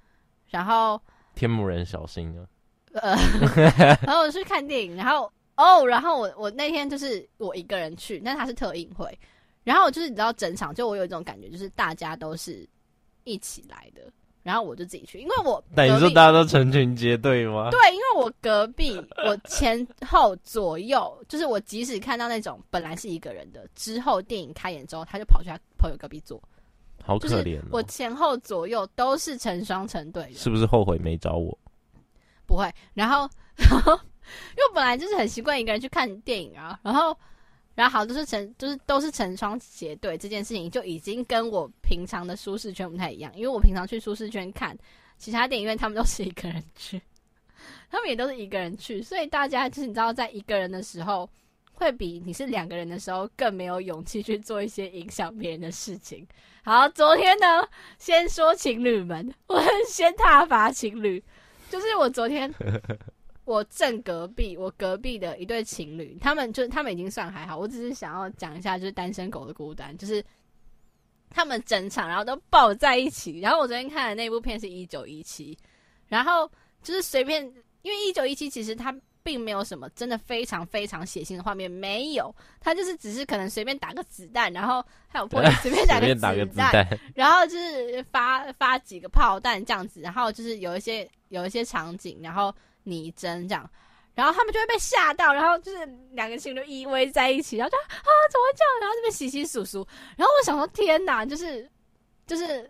S3: 然后
S2: 天母人小心啊！
S3: 呃，[LAUGHS] 然后我去看电影，然后哦，然后我我那天就是我一个人去，但他是特映会，然后就是你知道整场就我有一种感觉，就是大家都是一起来的，然后我就自己去，因为我
S2: 但你
S3: 隔壁
S2: 说大家都成群结队吗？
S3: 对，因为我隔壁我前后左右，就是我即使看到那种本来是一个人的，之后电影开演之后，他就跑去他朋友隔壁坐，
S2: 好可怜哦！
S3: 我前后左右都是成双成对的，
S2: 是不是后悔没找我？
S3: 不会，然后，[LAUGHS] 然后，因为我本来就是很习惯一个人去看电影啊，然后，然后好，就是成，就是都是成双结对这件事情，就已经跟我平常的舒适圈不太一样，因为我平常去舒适圈看，其他电影院他们都是一个人去，[LAUGHS] 他们也都是一个人去，所以大家就是你知道，在一个人的时候，会比你是两个人的时候更没有勇气去做一些影响别人的事情。好，昨天呢，先说情侣们，我先挞伐情侣，就是我昨天。我正隔壁，我隔壁的一对情侣，他们就他们已经算还好。我只是想要讲一下，就是单身狗的孤单，就是他们整场然后都抱在一起。然后我昨天看的那部片是一九一七，然后就是随便，因为一九一七其实他并没有什么真的非常非常血腥的画面，没有，他就是只是可能随便打个子弹，然后还有破 [LAUGHS] 随便打个子弹，然后就是发发几个炮弹这样子，然后就是有一些有一些场景，然后。拟真这样，然后他们就会被吓到，然后就是两个情侣依偎在一起，然后就啊怎么会这样？然后这边窸窸窣窣，然后我想说天哪，就是就是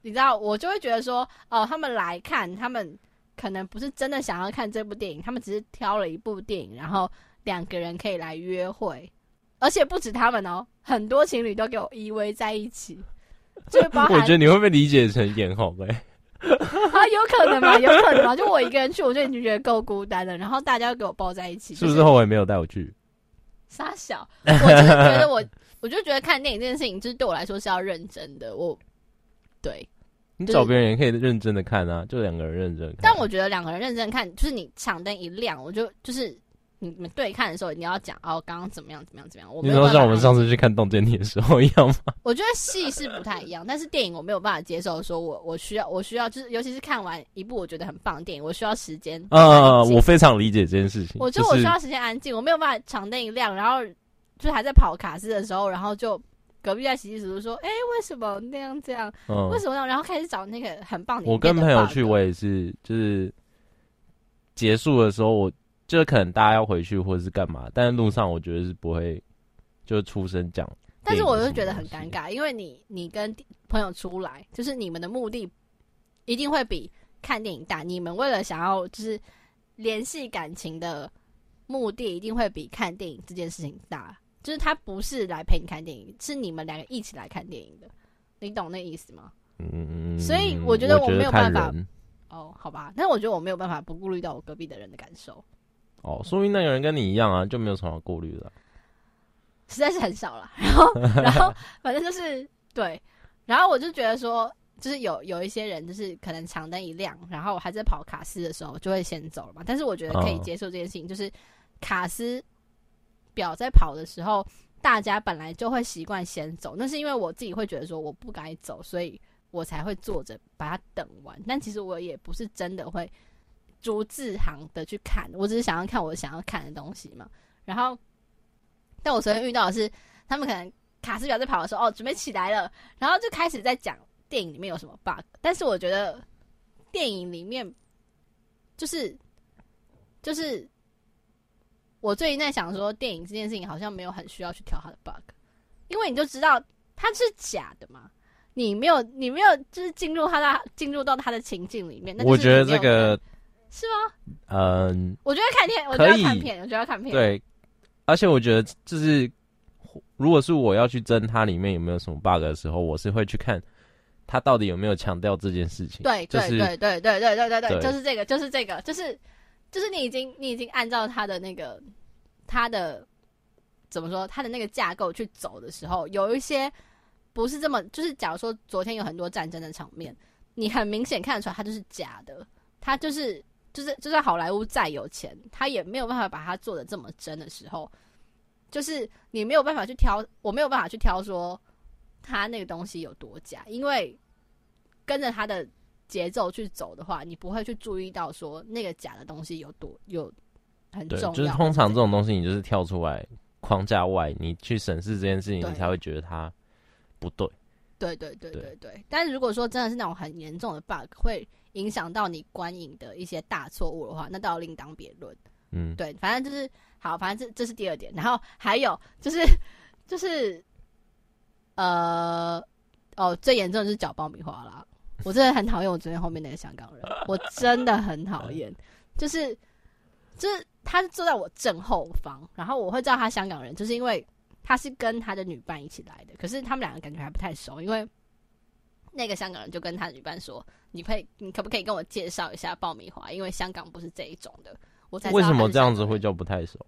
S3: 你知道，我就会觉得说哦，他们来看，他们可能不是真的想要看这部电影，他们只是挑了一部电影，然后两个人可以来约会，而且不止他们哦，很多情侣都给我依偎在一起，[LAUGHS] 就包含
S2: 我觉得你会不会理解成演好呗？[LAUGHS]
S3: 啊，有可能吗？有可能吗？就我一个人去，我就已经觉得够孤单了。然后大家又给我抱在一起，
S2: 是不是后悔没有带我去？
S3: 傻小，我就是觉得我，我就觉得看电影这件事情，就是对我来说是要认真的。我，对，
S2: 你找别人也可以认真的看啊，就两个人认真看。
S3: 但我觉得两个人认真看，就是你场灯一亮，我就就是。你们对看的时候，你要讲哦，刚刚怎么样，怎么样，怎么样？
S2: 你说像我们上次去看《洞见你》的时候一样吗？[LAUGHS]
S3: 我觉得戏是不太一样，但是电影我没有办法接受。说我我需要我需要，就是尤其是看完一部我觉得很棒的电影，我需要时间。
S2: 呃，我非常理解这件事情。
S3: 我觉得我需要时间安静，我没有办法场灯一亮，然后就还在跑卡司的时候，然后就隔壁在洗洗簌簌说：“哎，为什么那样这样？嗯、为什么那样？”然后开始找那个很棒的。
S2: 我跟朋友去，我也是，就是结束的时候我。就是可能大家要回去或者是干嘛，但是路上我觉得是不会就出声讲。
S3: 但是我就觉得很尴尬，因为你你跟朋友出来，就是你们的目的一定会比看电影大。你们为了想要就是联系感情的目的，一定会比看电影这件事情大。就是他不是来陪你看电影，是你们两个一起来看电影的。你懂那意思吗？嗯嗯，所以我觉得我没有办法。哦，好吧，但是我觉得我没有办法不顾虑到我隔壁的人的感受。
S2: 哦，说明那个人跟你一样啊，就没有什么顾虑的，
S3: 实在是很少了。然后，然后反正就是对，然后我就觉得说，就是有有一些人，就是可能长灯一亮，然后还在跑卡司的时候，就会先走了嘛。但是我觉得可以接受这件事情，就是卡司表在跑的时候，大家本来就会习惯先走，那是因为我自己会觉得说我不该走，所以我才会坐着把它等完。但其实我也不是真的会。逐字行的去看，我只是想要看我想要看的东西嘛。然后，但我昨天遇到的是，他们可能卡司表在跑的时候，哦，准备起来了，然后就开始在讲电影里面有什么 bug。但是我觉得电影里面就是就是我最近在想说，电影这件事情好像没有很需要去挑它的 bug，因为你就知道它是假的嘛。你没有你没有就是进入他的进入到他的情境里面，那
S2: 我觉得这个。
S3: 是吗？
S2: 嗯，
S3: 我觉得看片，我觉得看片，我觉得看片。
S2: 对，而且我觉得就是，如果是我要去争它里面有没有什么 bug 的时候，我是会去看它到底有没有强调这件事情。对，
S3: 对，对，对，对，对，对，对，对，就是这个，就是这个，就是就是你已经你已经按照他的那个他的怎么说他的那个架构去走的时候，有一些不是这么，就是假如说昨天有很多战争的场面，你很明显看得出来，它就是假的，它就是。就是就算好莱坞再有钱，他也没有办法把它做得这么真的时候，就是你没有办法去挑，我没有办法去挑说他那个东西有多假，因为跟着他的节奏去走的话，你不会去注意到说那个假的东西有多有很重要。
S2: 就是通常这种东西，你就是跳出来框架外，你去审视这件事情，你才会觉得它不对。
S3: 对对对对对，对。但是如果说真的是那种很严重的 bug，会。影响到你观影的一些大错误的话，那倒另当别论。嗯，对，反正就是好，反正这这是第二点。然后还有就是就是呃哦，最严重的是搅爆米花啦。我真的很讨厌我昨天后面那个香港人，我真的很讨厌。就是就是他是坐在我正后方，然后我会知道他香港人，就是因为他是跟他的女伴一起来的。可是他们两个感觉还不太熟，因为那个香港人就跟他的女伴说：“你可以，你可不可以跟我介绍一下爆米花？因为香港不是这一种的。”我才
S2: 为什么这样子会叫不太熟？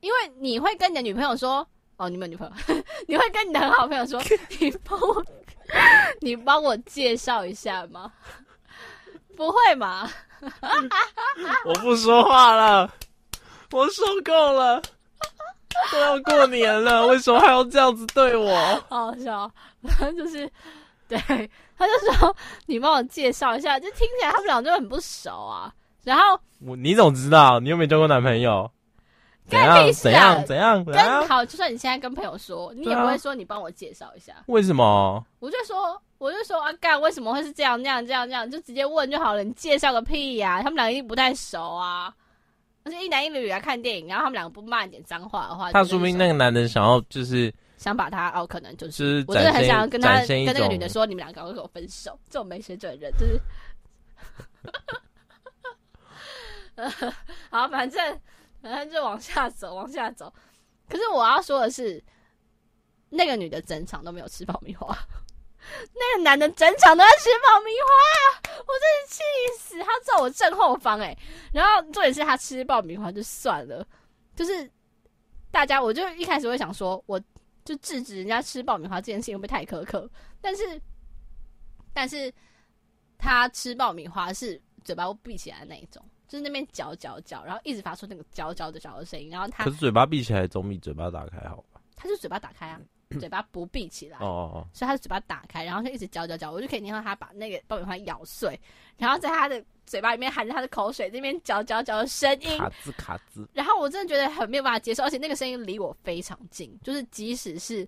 S3: 因为你会跟你的女朋友说：“哦，你们女朋友，[LAUGHS] 你会跟你的很好朋友说，[LAUGHS] 你帮我，[LAUGHS] 你帮我介绍一下吗？[LAUGHS] 不会嘛？[LAUGHS]
S2: 我不说话了，我受够了。”都要过年了，为什么还要这样子对我？
S3: 好好笑，反正就是，对，他就说你帮我介绍一下，就听起来他们俩就很不熟啊。然后
S2: 我你怎么知道？你又没交过男朋友？怎样？怎样？怎样？
S3: 跟好，就算你现在跟朋友说，你也不会说你帮我介绍一下。
S2: 为什么？
S3: 我就说，我就说啊，干为什么会是这样？这样？这样？这样？就直接问就好了。你介绍个屁呀、啊！他们两个一定不太熟啊。而且一男一女来看电影，然后他们两个不骂一点脏话的话，
S2: 他说明那个男人想要就是
S3: 想把他哦，可能就是，
S2: 是
S3: 我真的很想要跟他跟那个女的说，你们两个赶快跟我分手，这种没水准的人就是。[LAUGHS] 好，反正反正就往下走，往下走。可是我要说的是，那个女的整场都没有吃爆米花。[LAUGHS] 那个男的整场都在吃爆米花，我真是气死！他坐我正后方哎，然后重点是他吃爆米花就算了，就是大家我就一开始会想说，我就制止人家吃爆米花这件事情会不会太苛刻？但是但是他吃爆米花是嘴巴闭起来的那一种，就是那边嚼嚼嚼，然后一直发出那个嚼嚼的嚼的声音，然后他
S2: 可是嘴巴闭起来总比嘴巴打开好吧？
S3: 他就嘴巴打开啊。嘴巴不闭起来，
S2: 哦哦哦，
S3: 所以他的嘴巴打开，然后就一直嚼嚼嚼，我就可以听到他把那个爆米花咬碎，然后在他的嘴巴里面含着他的口水，那边嚼嚼嚼的声音，
S2: 卡兹卡兹。
S3: 然后我真的觉得很没有办法接受，而且那个声音离我非常近，就是即使是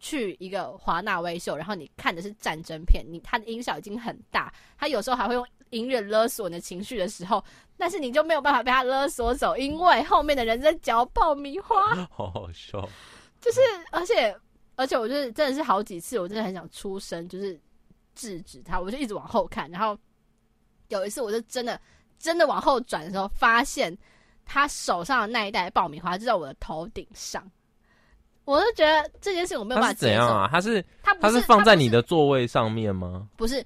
S3: 去一个华纳威秀，然后你看的是战争片，你他的音效已经很大，他有时候还会用音乐勒索你的情绪的时候，但是你就没有办法被他勒索走，因为后面的人在嚼爆米花，
S2: 好好笑。
S3: 就是，而且，而且，我就是真的是好几次，我真的很想出声，就是制止他，我就一直往后看，然后有一次，我就真的真的往后转的时候，发现他手上的那一袋爆米花就在我的头顶上，我就觉得这件事我没有办法接受。
S2: 怎样啊？他是
S3: 他
S2: 他是放在你的座位上面吗？
S3: 不是，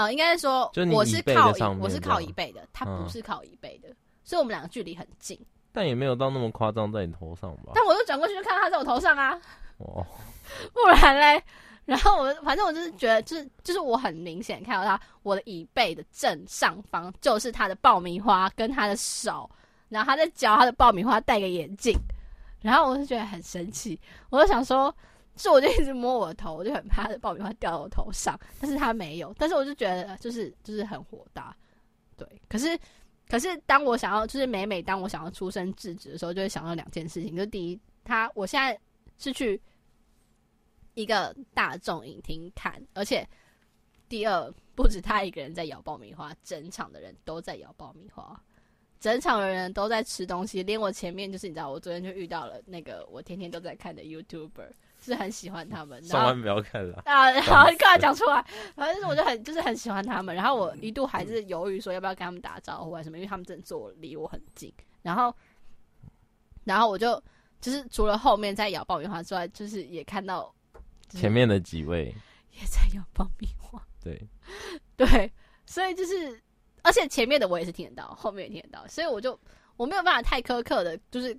S3: 呃，应该是说我是靠我是靠椅背的，他不是靠椅背的，嗯、所以我们两个距离很近。
S2: 但也没有到那么夸张，在你头上吧？
S3: 但我就转过去就看到他在我头上啊！
S2: 哦，
S3: 不然嘞？然后我反正我就是觉得，就是就是我很明显看到他，我的椅背的正上方就是他的爆米花跟他的手，然后他在嚼他的爆米花，戴个眼镜，然后我就觉得很神奇，我就想说，是我就一直摸我的头，我就很怕爆米花掉到我头上，但是他没有，但是我就觉得就是就是很火大，对，可是。可是当我想要，就是每每当我想要出声制止的时候，就会想到两件事情。就第一，他我现在是去一个大众影厅看，而且第二，不止他一个人在咬爆米花，整场的人都在咬爆米花，整场的人都在吃东西，连我前面就是你知道，我昨天就遇到了那个我天天都在看的 YouTuber。是很喜欢他们，
S2: 上班不要看了
S3: 啊！好，你刚才讲出来，反正就是我就很就是很喜欢他们。然后我一度还是犹豫说要不要跟他们打招呼啊什么，因为他们真的坐离我很近。然后，然后我就就是除了后面在咬爆米花之外，就是也看到
S2: 前面的几位
S3: 也在咬爆米花。
S2: 对 [LAUGHS]
S3: 对，所以就是，而且前面的我也是听得到，后面也听得到，所以我就我没有办法太苛刻的，就是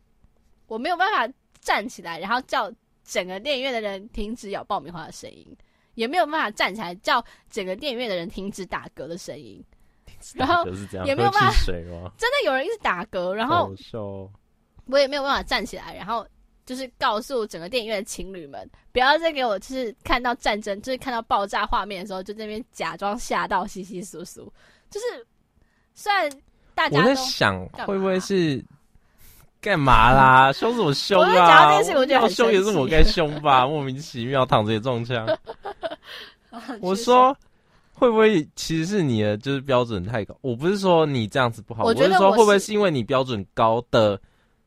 S3: 我没有办法站起来，然后叫。整个电影院的人停止咬爆米花的声音，也没有办法站起来叫整个电影院的人停止打嗝的声音，[LAUGHS] 然后也没有办法，真的有人一直打嗝，然后我也没有办法站起来，然后就是告诉整个电影院的情侣们，不要再给我就是看到战争，就是看到爆炸画面的时候，就在那边假装吓到稀稀疏疏，就是虽然大家
S2: 我在想会不会是。干嘛啦？凶什么凶啊？我
S3: 讲这件事，我觉得
S2: 凶也是我该凶吧？[LAUGHS] 莫名其妙躺着也中枪。[LAUGHS] 我说会不会其实是你的就是标准太高？我不是说你这样子不好，我，我是说会不会是因为你标准高的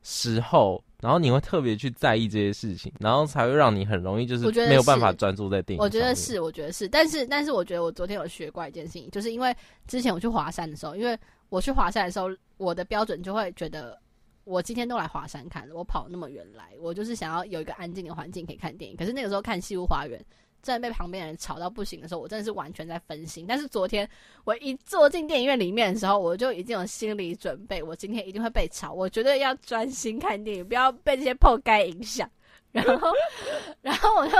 S2: 时候，然后你会特别去在意这些事情，然后才会让你很容易就是没有办法专注在电影。
S3: 我觉得是，我觉得是，但是但是我觉得我昨天有学过一件事情，就是因为之前我去华山的时候，因为我去华山的时候，我的标准就会觉得。我今天都来华山看了，我跑那么远来，我就是想要有一个安静的环境可以看电影。可是那个时候看《西屋花园》真的被旁边人吵到不行的时候，我真的是完全在分心。但是昨天我一坐进电影院里面的时候，我就已经有心理准备，我今天一定会被吵，我绝对要专心看电影，不要被这些破盖影响。然后，[LAUGHS] 然后我就，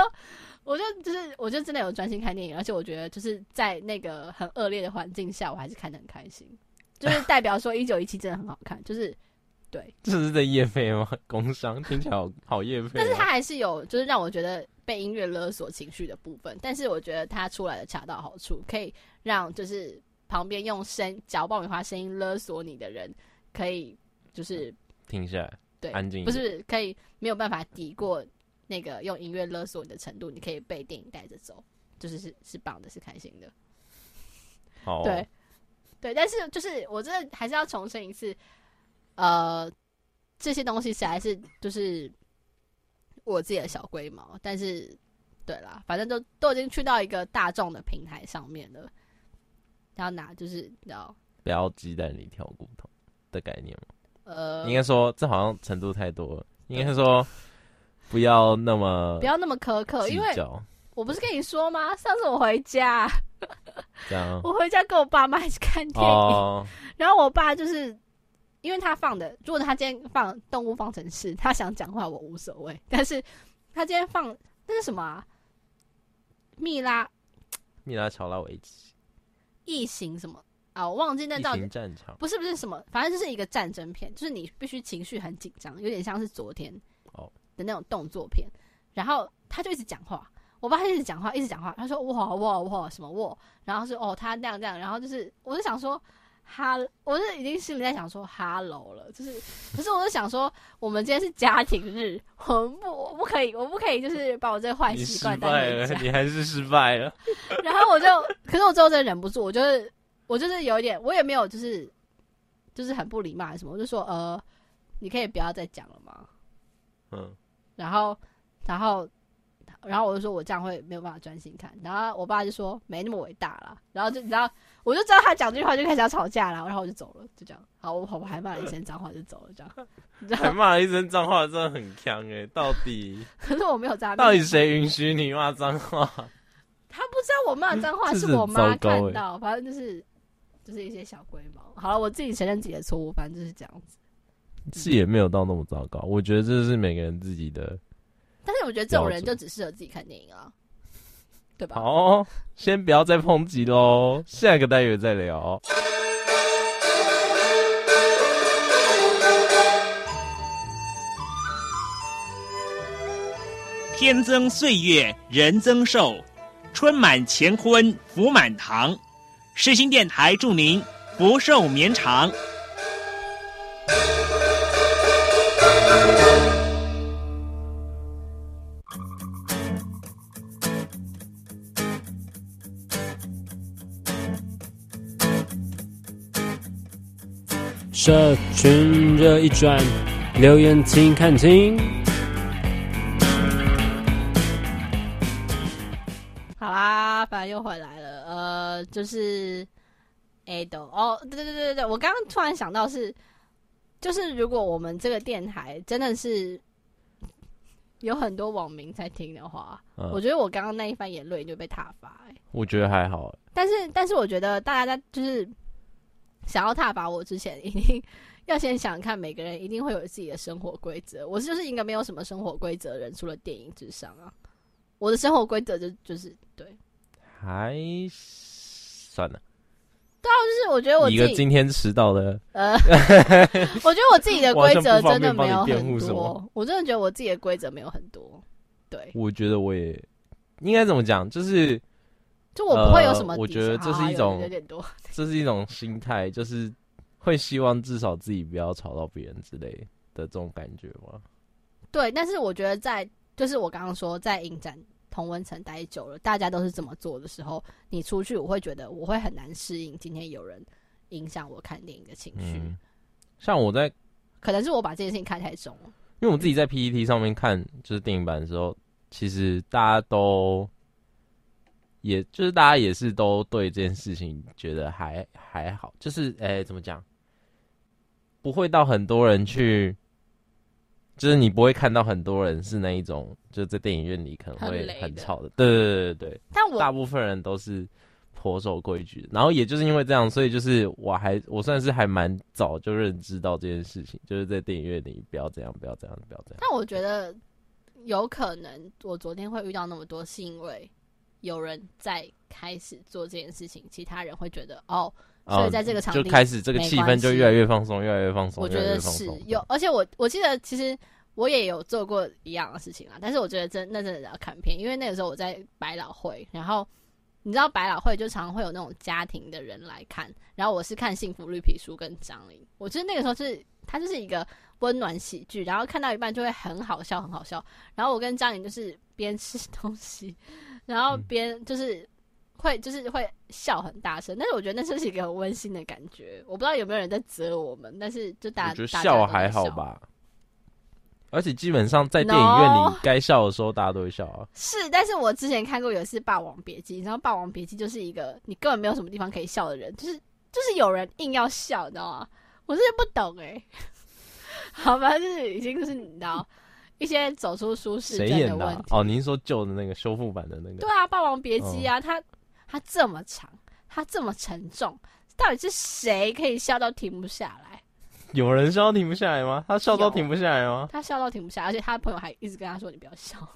S3: 我就就是，我就真的有专心看电影，而且我觉得就是在那个很恶劣的环境下，我还是看得很开心，就是代表说一九一七真的很好看，就是。对，
S2: 这是在夜配吗？工商听起来好好业配。
S3: 但是他还是有，就是让我觉得被音乐勒索情绪的部分。但是我觉得他出来的恰到好处，可以让就是旁边用声嚼爆米花声音勒索你的人，可以就是
S2: 停下来，
S3: 对，
S2: 安静。
S3: 不是可以没有办法抵过那个用音乐勒索你的程度，你可以被电影带着走，就是是是棒的，是开心的。
S2: 好、哦，
S3: 对对，但是就是我真的还是要重申一次。呃，这些东西实在是就是我自己的小龟毛，但是对啦，反正都都已经去到一个大众的平台上面了，要拿就是你知道，
S2: 不要鸡蛋里挑骨头的概念吗？
S3: 呃，
S2: 应该说这好像程度太多了，应该是说不要那么
S3: 不要那么苛刻，因为我不是跟你说吗？上次我回家，我回家跟我爸妈一起看电影，哦、然后我爸就是。因为他放的，如果他今天放《动物方程式》，他想讲话我无所谓。但是他今天放那是什么啊？蜜拉，
S2: 蜜拉乔拉维奇，
S3: 异形什么啊？我忘记那叫
S2: 战场，
S3: 不是不是什么，反正就是一个战争片，就是你必须情绪很紧张，有点像是昨天哦的那种动作片。然后他就一直讲话，我爸他一直讲话，一直讲话。他说哇哇哇什么哇，然后是哦他那样这样，然后就是我就想说。哈，我是已经心里在想说哈喽了，就是，可是我就想说，我们今天是家庭日，我们不，我不可以，我不可以，就是把我这个坏习惯带回家。[LAUGHS]
S2: 你还是失败了。[LAUGHS]
S3: 然后我就，可是我最后真的忍不住，我就是，我就是有一点，我也没有，就是，就是很不礼貌什么，我就说，呃，你可以不要再讲了吗？嗯。然后，然后。然后我就说，我这样会没有办法专心看。然后我爸就说，没那么伟大啦。然后就你知道，我就知道他讲这句话就开始要吵架了。然后我就走了，就这样。好，我跑还骂了一声脏话就走了，这样。[LAUGHS]
S2: 还骂了一声脏话，真的很锵哎！到底？[LAUGHS]
S3: 可是我没有脏。
S2: 到底谁允许你骂脏话？[LAUGHS]
S3: 他不知道我骂脏话，是我妈看到。反正就是就是一些小龟毛。好了，我自己承认自己的错误，反正就是这样子。
S2: 是也没有到那么糟糕。我觉得这是每个人自己的。
S3: 但是我觉得这种人就只适合自己看电影啊，对吧？
S2: 好，先不要再抨击喽，下一个单元再聊。
S8: 天增岁月人增寿，春满乾坤福满堂。世新电台祝您福寿绵长。
S9: 社群热一转，留言请看清。
S3: 好啦，反正又回来了。呃，就是 Ado 哦，对对对对对，我刚刚突然想到是，就是如果我们这个电台真的是有很多网民在听的话，嗯、我觉得我刚刚那一番言论就被挞伐。哎，
S2: 我觉得还好。
S3: 但是，但是我觉得大家在就是。想要踏伐我之前，一定要先想看每个人一定会有自己的生活规则。我就是一个没有什么生活规则的人，除了电影之上啊。我的生活规则就就是对，
S2: 还算了。
S3: 对啊，就是我觉得我
S2: 一个今天迟到的，呃，[LAUGHS]
S3: 我觉得我自己的规则真的没有很多。我真的觉得我自己的规则没有很多。对，
S2: 我觉得我也应该怎么讲，就是。
S3: 就我不会有什么、呃，
S2: 我觉得这是一种，[LAUGHS] 这是一种心态，就是会希望至少自己不要吵到别人之类的这种感觉吗？
S3: 对，但是我觉得在就是我刚刚说在影展同温层待久了，大家都是这么做的时候，你出去我会觉得我会很难适应今天有人影响我看电影的情绪、嗯。
S2: 像我在，
S3: 可能是我把这件事情看太重了，
S2: 因为我自己在 PPT 上面看就是电影版的时候，其实大家都。也就是大家也是都对这件事情觉得还还好，就是诶、欸、怎么讲，不会到很多人去就是你不会看到很多人是那一种，就在电影院里可能会很吵的。对对对对对。
S3: 但我
S2: 大部分人都是颇守规矩，然后也就是因为这样，所以就是我还我算是还蛮早就认知到这件事情，就是在电影院里不要这样，不要这样，不要这样。
S3: 但我觉得有可能，我昨天会遇到那么多，是因为有人在开始做这件事情，其他人会觉得哦。所以在这个场地、
S2: 开始这个气氛就越来越放松，越来越放松。
S3: 我觉得是有，而且我我记得其实我也有做过一样的事情啊。但是我觉得真那真的要看片，因为那个时候我在百老汇，然后你知道百老汇就常常会有那种家庭的人来看，然后我是看《幸福绿皮书》跟张颖。我觉得那个时候是它就是一个温暖喜剧，然后看到一半就会很好笑，很好笑。然后我跟张颖就是边吃东西，然后边就是。嗯会就是会笑很大声，但是我觉得那是一个很温馨的感觉。我不知道有没有人在责我们，但是就大家觉得
S2: 笑还好吧。而且基本上在电影院里该笑的时候，大家都会笑啊。No,
S3: 是，但是我之前看过有一次《霸王别姬》，然后《霸王别姬》就是一个你根本没有什么地方可以笑的人，就是就是有人硬要笑，你知道吗？我是不懂哎、欸。[LAUGHS] 好吧，就是已经就是你知道一些走出舒适圈的
S2: 哦。您说旧的那个修复版的那个？
S3: 对啊，《霸王别姬》啊，他、嗯。它这么长，它这么沉重，到底是谁可以笑到停不下来？
S2: 有人笑到停不下来吗？他笑到停不下来吗？
S3: 他笑到停不下来，而且他的朋友还一直跟他说：“你不要笑。[LAUGHS] ”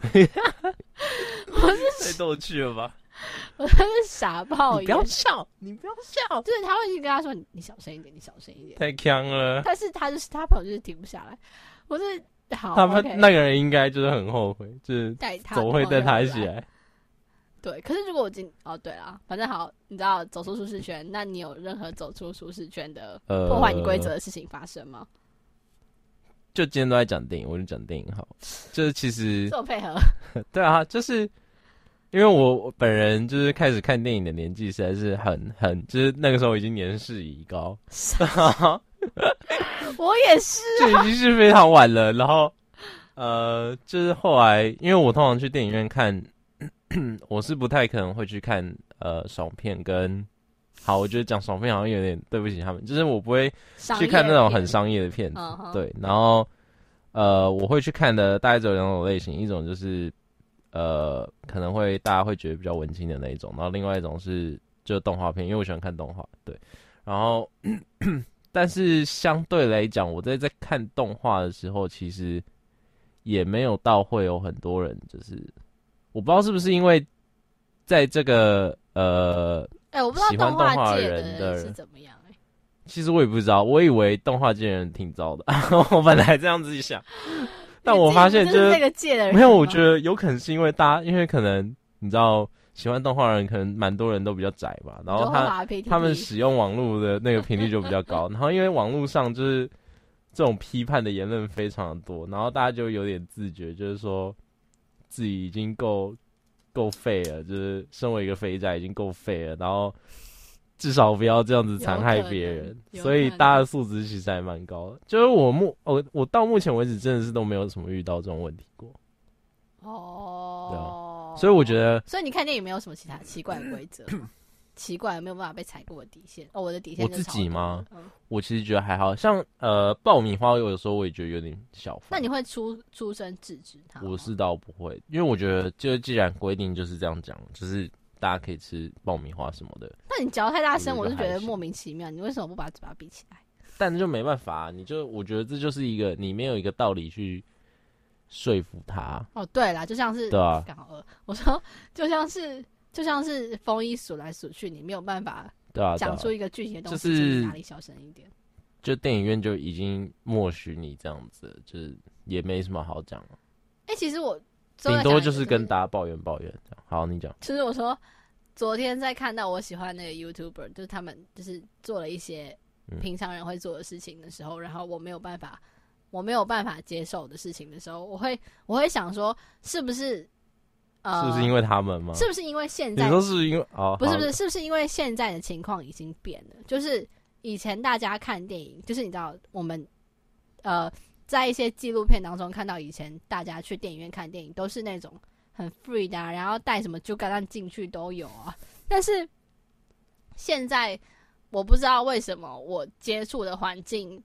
S3: 我是
S2: 太逗趣了吧！
S3: 我真是傻爆！
S2: 你不要笑，你不要笑。
S3: 就是他会一直跟他说：“你小声一点，你小声一点。”
S2: 太锵了。
S3: 但是他就是他朋友就是停不下来。我是好，
S2: 他们、okay、那个人应该就是很后悔，就是总会带他一起来。
S3: 对，可是如果我今哦，对啦，反正好，你知道走出舒适圈，那你有任何走出舒适圈的破坏你规则的事情发生吗？呃、
S2: 就今天都在讲电影，我就讲电影好，就是其
S3: 实做配合，[LAUGHS]
S2: 对啊，就是因为我本人就是开始看电影的年纪实在是很很，就是那个时候已经年事已高，[LAUGHS] [LAUGHS]
S3: 我也是、啊，
S2: 就已经是非常晚了。然后呃，就是后来因为我通常去电影院看。[CLEARS THROAT] 我是不太可能会去看呃爽片跟好，我觉得讲爽片好像有点对不起他们，就是我不会去看那种很商业的片子，片对，然后呃我会去看的大概只有两种类型，一种就是呃可能会大家会觉得比较文青的那一种，然后另外一种是就是动画片，因为我喜欢看动画，对，然后但是相对来讲，我在在看动画的时候，其实也没有到会有很多人就是。我不知道是不是因为在这个呃，哎、欸，我不知道喜欢动画人的人是怎么样。其实我也不知道，我以为动画界的人挺糟的，[LAUGHS] 我本来这样子想，但我发现就是
S3: 那个界的人
S2: 没有。我觉得有可能是因为大家，因为可能你知道，喜欢动画的人可能蛮多人都比较窄吧，然后他他们使用网络的那个频率就比较高，[LAUGHS] 然后因为网络上就是这种批判的言论非常的多，然后大家就有点自觉，就是说。自己已经够够废了，就是身为一个肥宅已经够废了，然后至少不要这样子残害别人，所以大家的素质其实还蛮高的。就是我目我我到目前为止真的是都没有什么遇到这种问题过。哦，所以我觉得，
S3: 所以你看电影没有什么其他奇怪的规则。[CLEARS THROAT] 奇怪，没有办法被踩过我的底线哦。我的底线，
S2: 我自己吗？嗯，我其实觉得还好像呃爆米花，有的时候我也觉得有点小。
S3: 那你会出出声制止他？
S2: 我是倒不会，因为我觉得就既然规定就是这样讲，就是大家可以吃爆米花什么的。
S3: 那你嚼太大声，我是觉得莫名其妙。你为什么不把嘴巴闭起来？
S2: 但就没办法，你就我觉得这就是一个你没有一个道理去说服他。
S3: 哦，对啦，就像是
S2: 对啊，
S3: 刚好饿。我说 [LAUGHS] 就像是。就像是风衣数来数去，你没有办法对啊讲出一个具体的东西，就是哪里小声一点。
S2: 就电影院就已经默许你这样子，就是也没什么好讲了。
S3: 哎、欸，其实我
S2: 顶多就是跟大家抱怨抱怨这样。好，你讲。
S3: 其实我说，昨天在看到我喜欢那个 YouTuber，就是他们就是做了一些平常人会做的事情的时候，嗯、然后我没有办法，我没有办法接受的事情的时候，我会我会想说，是不是呃？
S2: 是不是因为他们吗？
S3: 是不是因为现在？
S2: 你说是因为哦，
S3: 不是不是，是不是因为现在的情况已经变了？就是以前大家看电影，就是你知道，我们呃，在一些纪录片当中看到，以前大家去电影院看电影都是那种很 free 的啊，然后带什么就刚刚进去都有啊。但是现在我不知道为什么，我接触的环境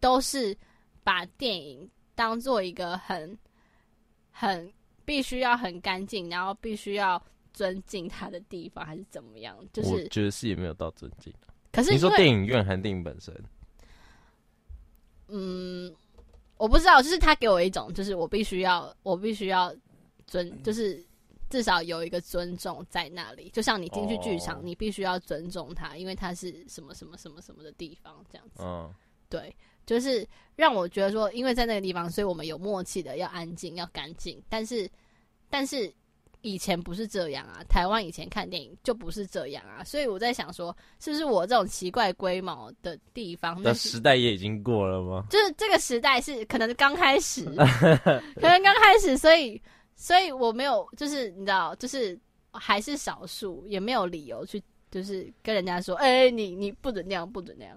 S3: 都是把电影当做一个很很必须要很干净，然后必须要尊敬他的地方，还是怎么样？就是
S2: 我觉得是也没有到尊敬。
S3: 可是
S2: 你说电影院还是电影本身？
S3: 嗯，我不知道，就是他给我一种，就是我必须要，我必须要尊，就是至少有一个尊重在那里。就像你进去剧场，你必须要尊重他，因为他是什么什么什么什么的地方，这样子。
S2: 嗯，
S3: 对，就是让我觉得说，因为在那个地方，所以我们有默契的要安静，要干净。但是，但是。以前不是这样啊，台湾以前看电影就不是这样啊，所以我在想说，是不是我这种奇怪龟毛的地方，
S2: 那时代也已经过了吗？
S3: 就是这个时代是可能是刚开始，[LAUGHS] 可能刚开始，所以所以我没有，就是你知道，就是还是少数，也没有理由去，就是跟人家说，哎、欸，你你不准那样，不准那样。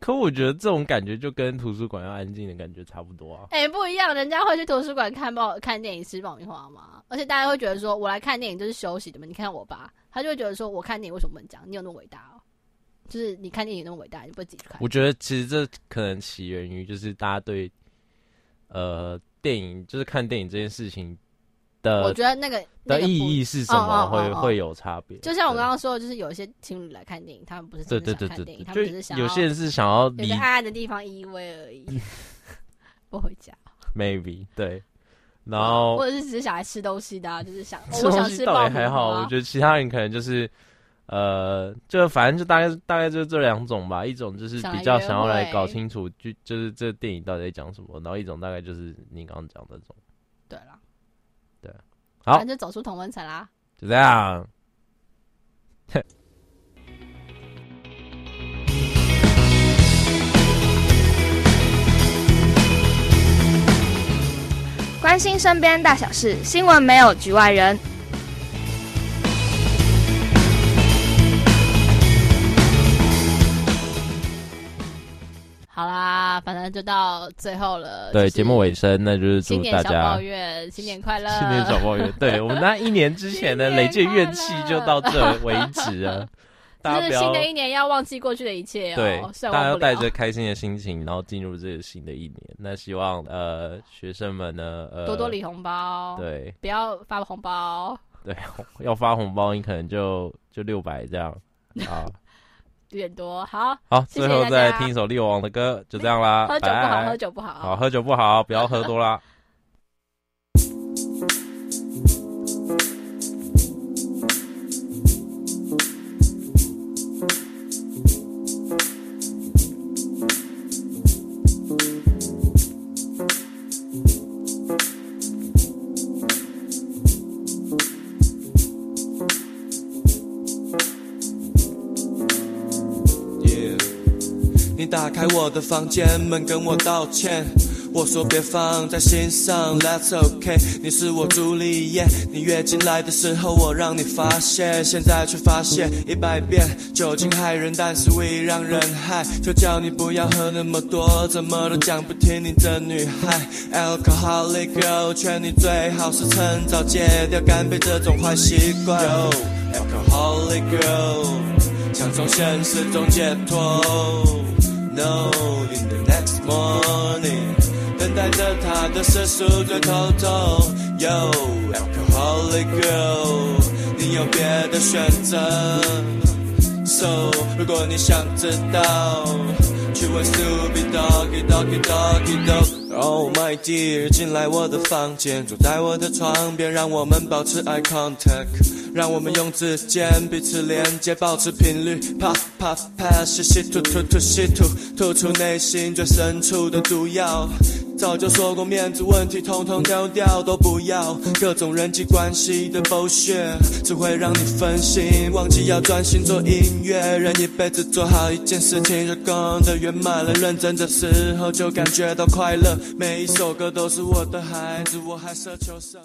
S2: 可我觉得这种感觉就跟图书馆要安静的感觉差不多啊。
S3: 哎、欸，不一样，人家会去图书馆看报、看电影、吃爆米花吗。而且大家会觉得说，我来看电影就是休息的嘛。你看我爸，他就会觉得说，我看电影为什么不能讲？你有那么伟大哦？就是你看电影那么伟大，你不会自己去看？
S2: 我觉得其实这可能起源于就是大家对呃电影，就是看电影这件事情。的
S3: 我觉得那
S2: 个、的意义是什么？会会有差别。
S3: 就像我刚刚说的，就是有一些情侣来看电影，他们不是真的想看电影，他们只是想
S2: 有些人是想要
S3: 有个暗暗的地方依偎而已，[LAUGHS] 不回家。
S2: Maybe 对，然后
S3: 或者是只是想来吃东西的、啊，就是想
S2: 吃东西倒也还好。我觉得其他人可能就是呃，就反正就大概大概就是这两种吧。一种就是比较想要来搞清楚，就就是这电影到底在讲什么。然后一种大概就是你刚刚讲的那
S3: 种。
S2: 好，
S3: 那就走出同温层啦。
S2: 就这样。[LAUGHS]
S10: 关心身边大小事，新闻没有局外人。
S3: 啦，反正就到最后了。
S2: 对，节目尾声，那就是祝大家新年小
S3: 抱怨，新年快乐。
S2: 新年小抱怨，[LAUGHS] 对我们那一年之前的累积怨气就到这为止了。[LAUGHS] 大家
S3: 新的一年要忘记过去的一切哦。
S2: 对，大家要带着开心的心情，然后进入这个新的一年。那希望呃学生们呢，呃
S3: 多多领红包，
S2: 对，
S3: 不要发红包。[LAUGHS]
S2: 对，要发红包，你可能就就六百这样啊。
S3: 有点多，好
S2: 好，最后再听一首力王的歌，就这样啦。
S3: 喝酒不好，喝酒不好，
S2: 好，喝酒不好，不要喝多啦。
S11: 房间门，跟我道歉。我说别放在心上，That's okay。你是我朱丽叶，你月经来的时候，我让你发现，现在却发现一百遍酒精害人，但是胃让人嗨。就叫你不要喝那么多，怎么都讲不听你这女孩。Alcoholic girl，劝你最好是趁早戒掉干杯这种坏习惯。Alcoholic girl，想从现实中解脱。No, in the next morning，等待着他的是宿醉透透。Yo, alcoholic girl，你有别的选择？So，如果你想知道，去问 Stupid Doggy Doggy Doggy Dog。 Oh my dear，进来我的房间，坐在我的床边，让我们保持 eye contact，让我们用指尖彼此连接，保持频率。Pop pop pop，吸吸吐吐吐吸吐，吐出内心最深处的毒药。早就说过，面子问题统统丢掉，都不要。各种人际关系的剥削只会让你分心，忘记要专心做音乐。人一辈子做好一件事情，就功德圆满了。认真的时候就感觉到快乐。每一首歌都是我的孩子，我还奢求什么？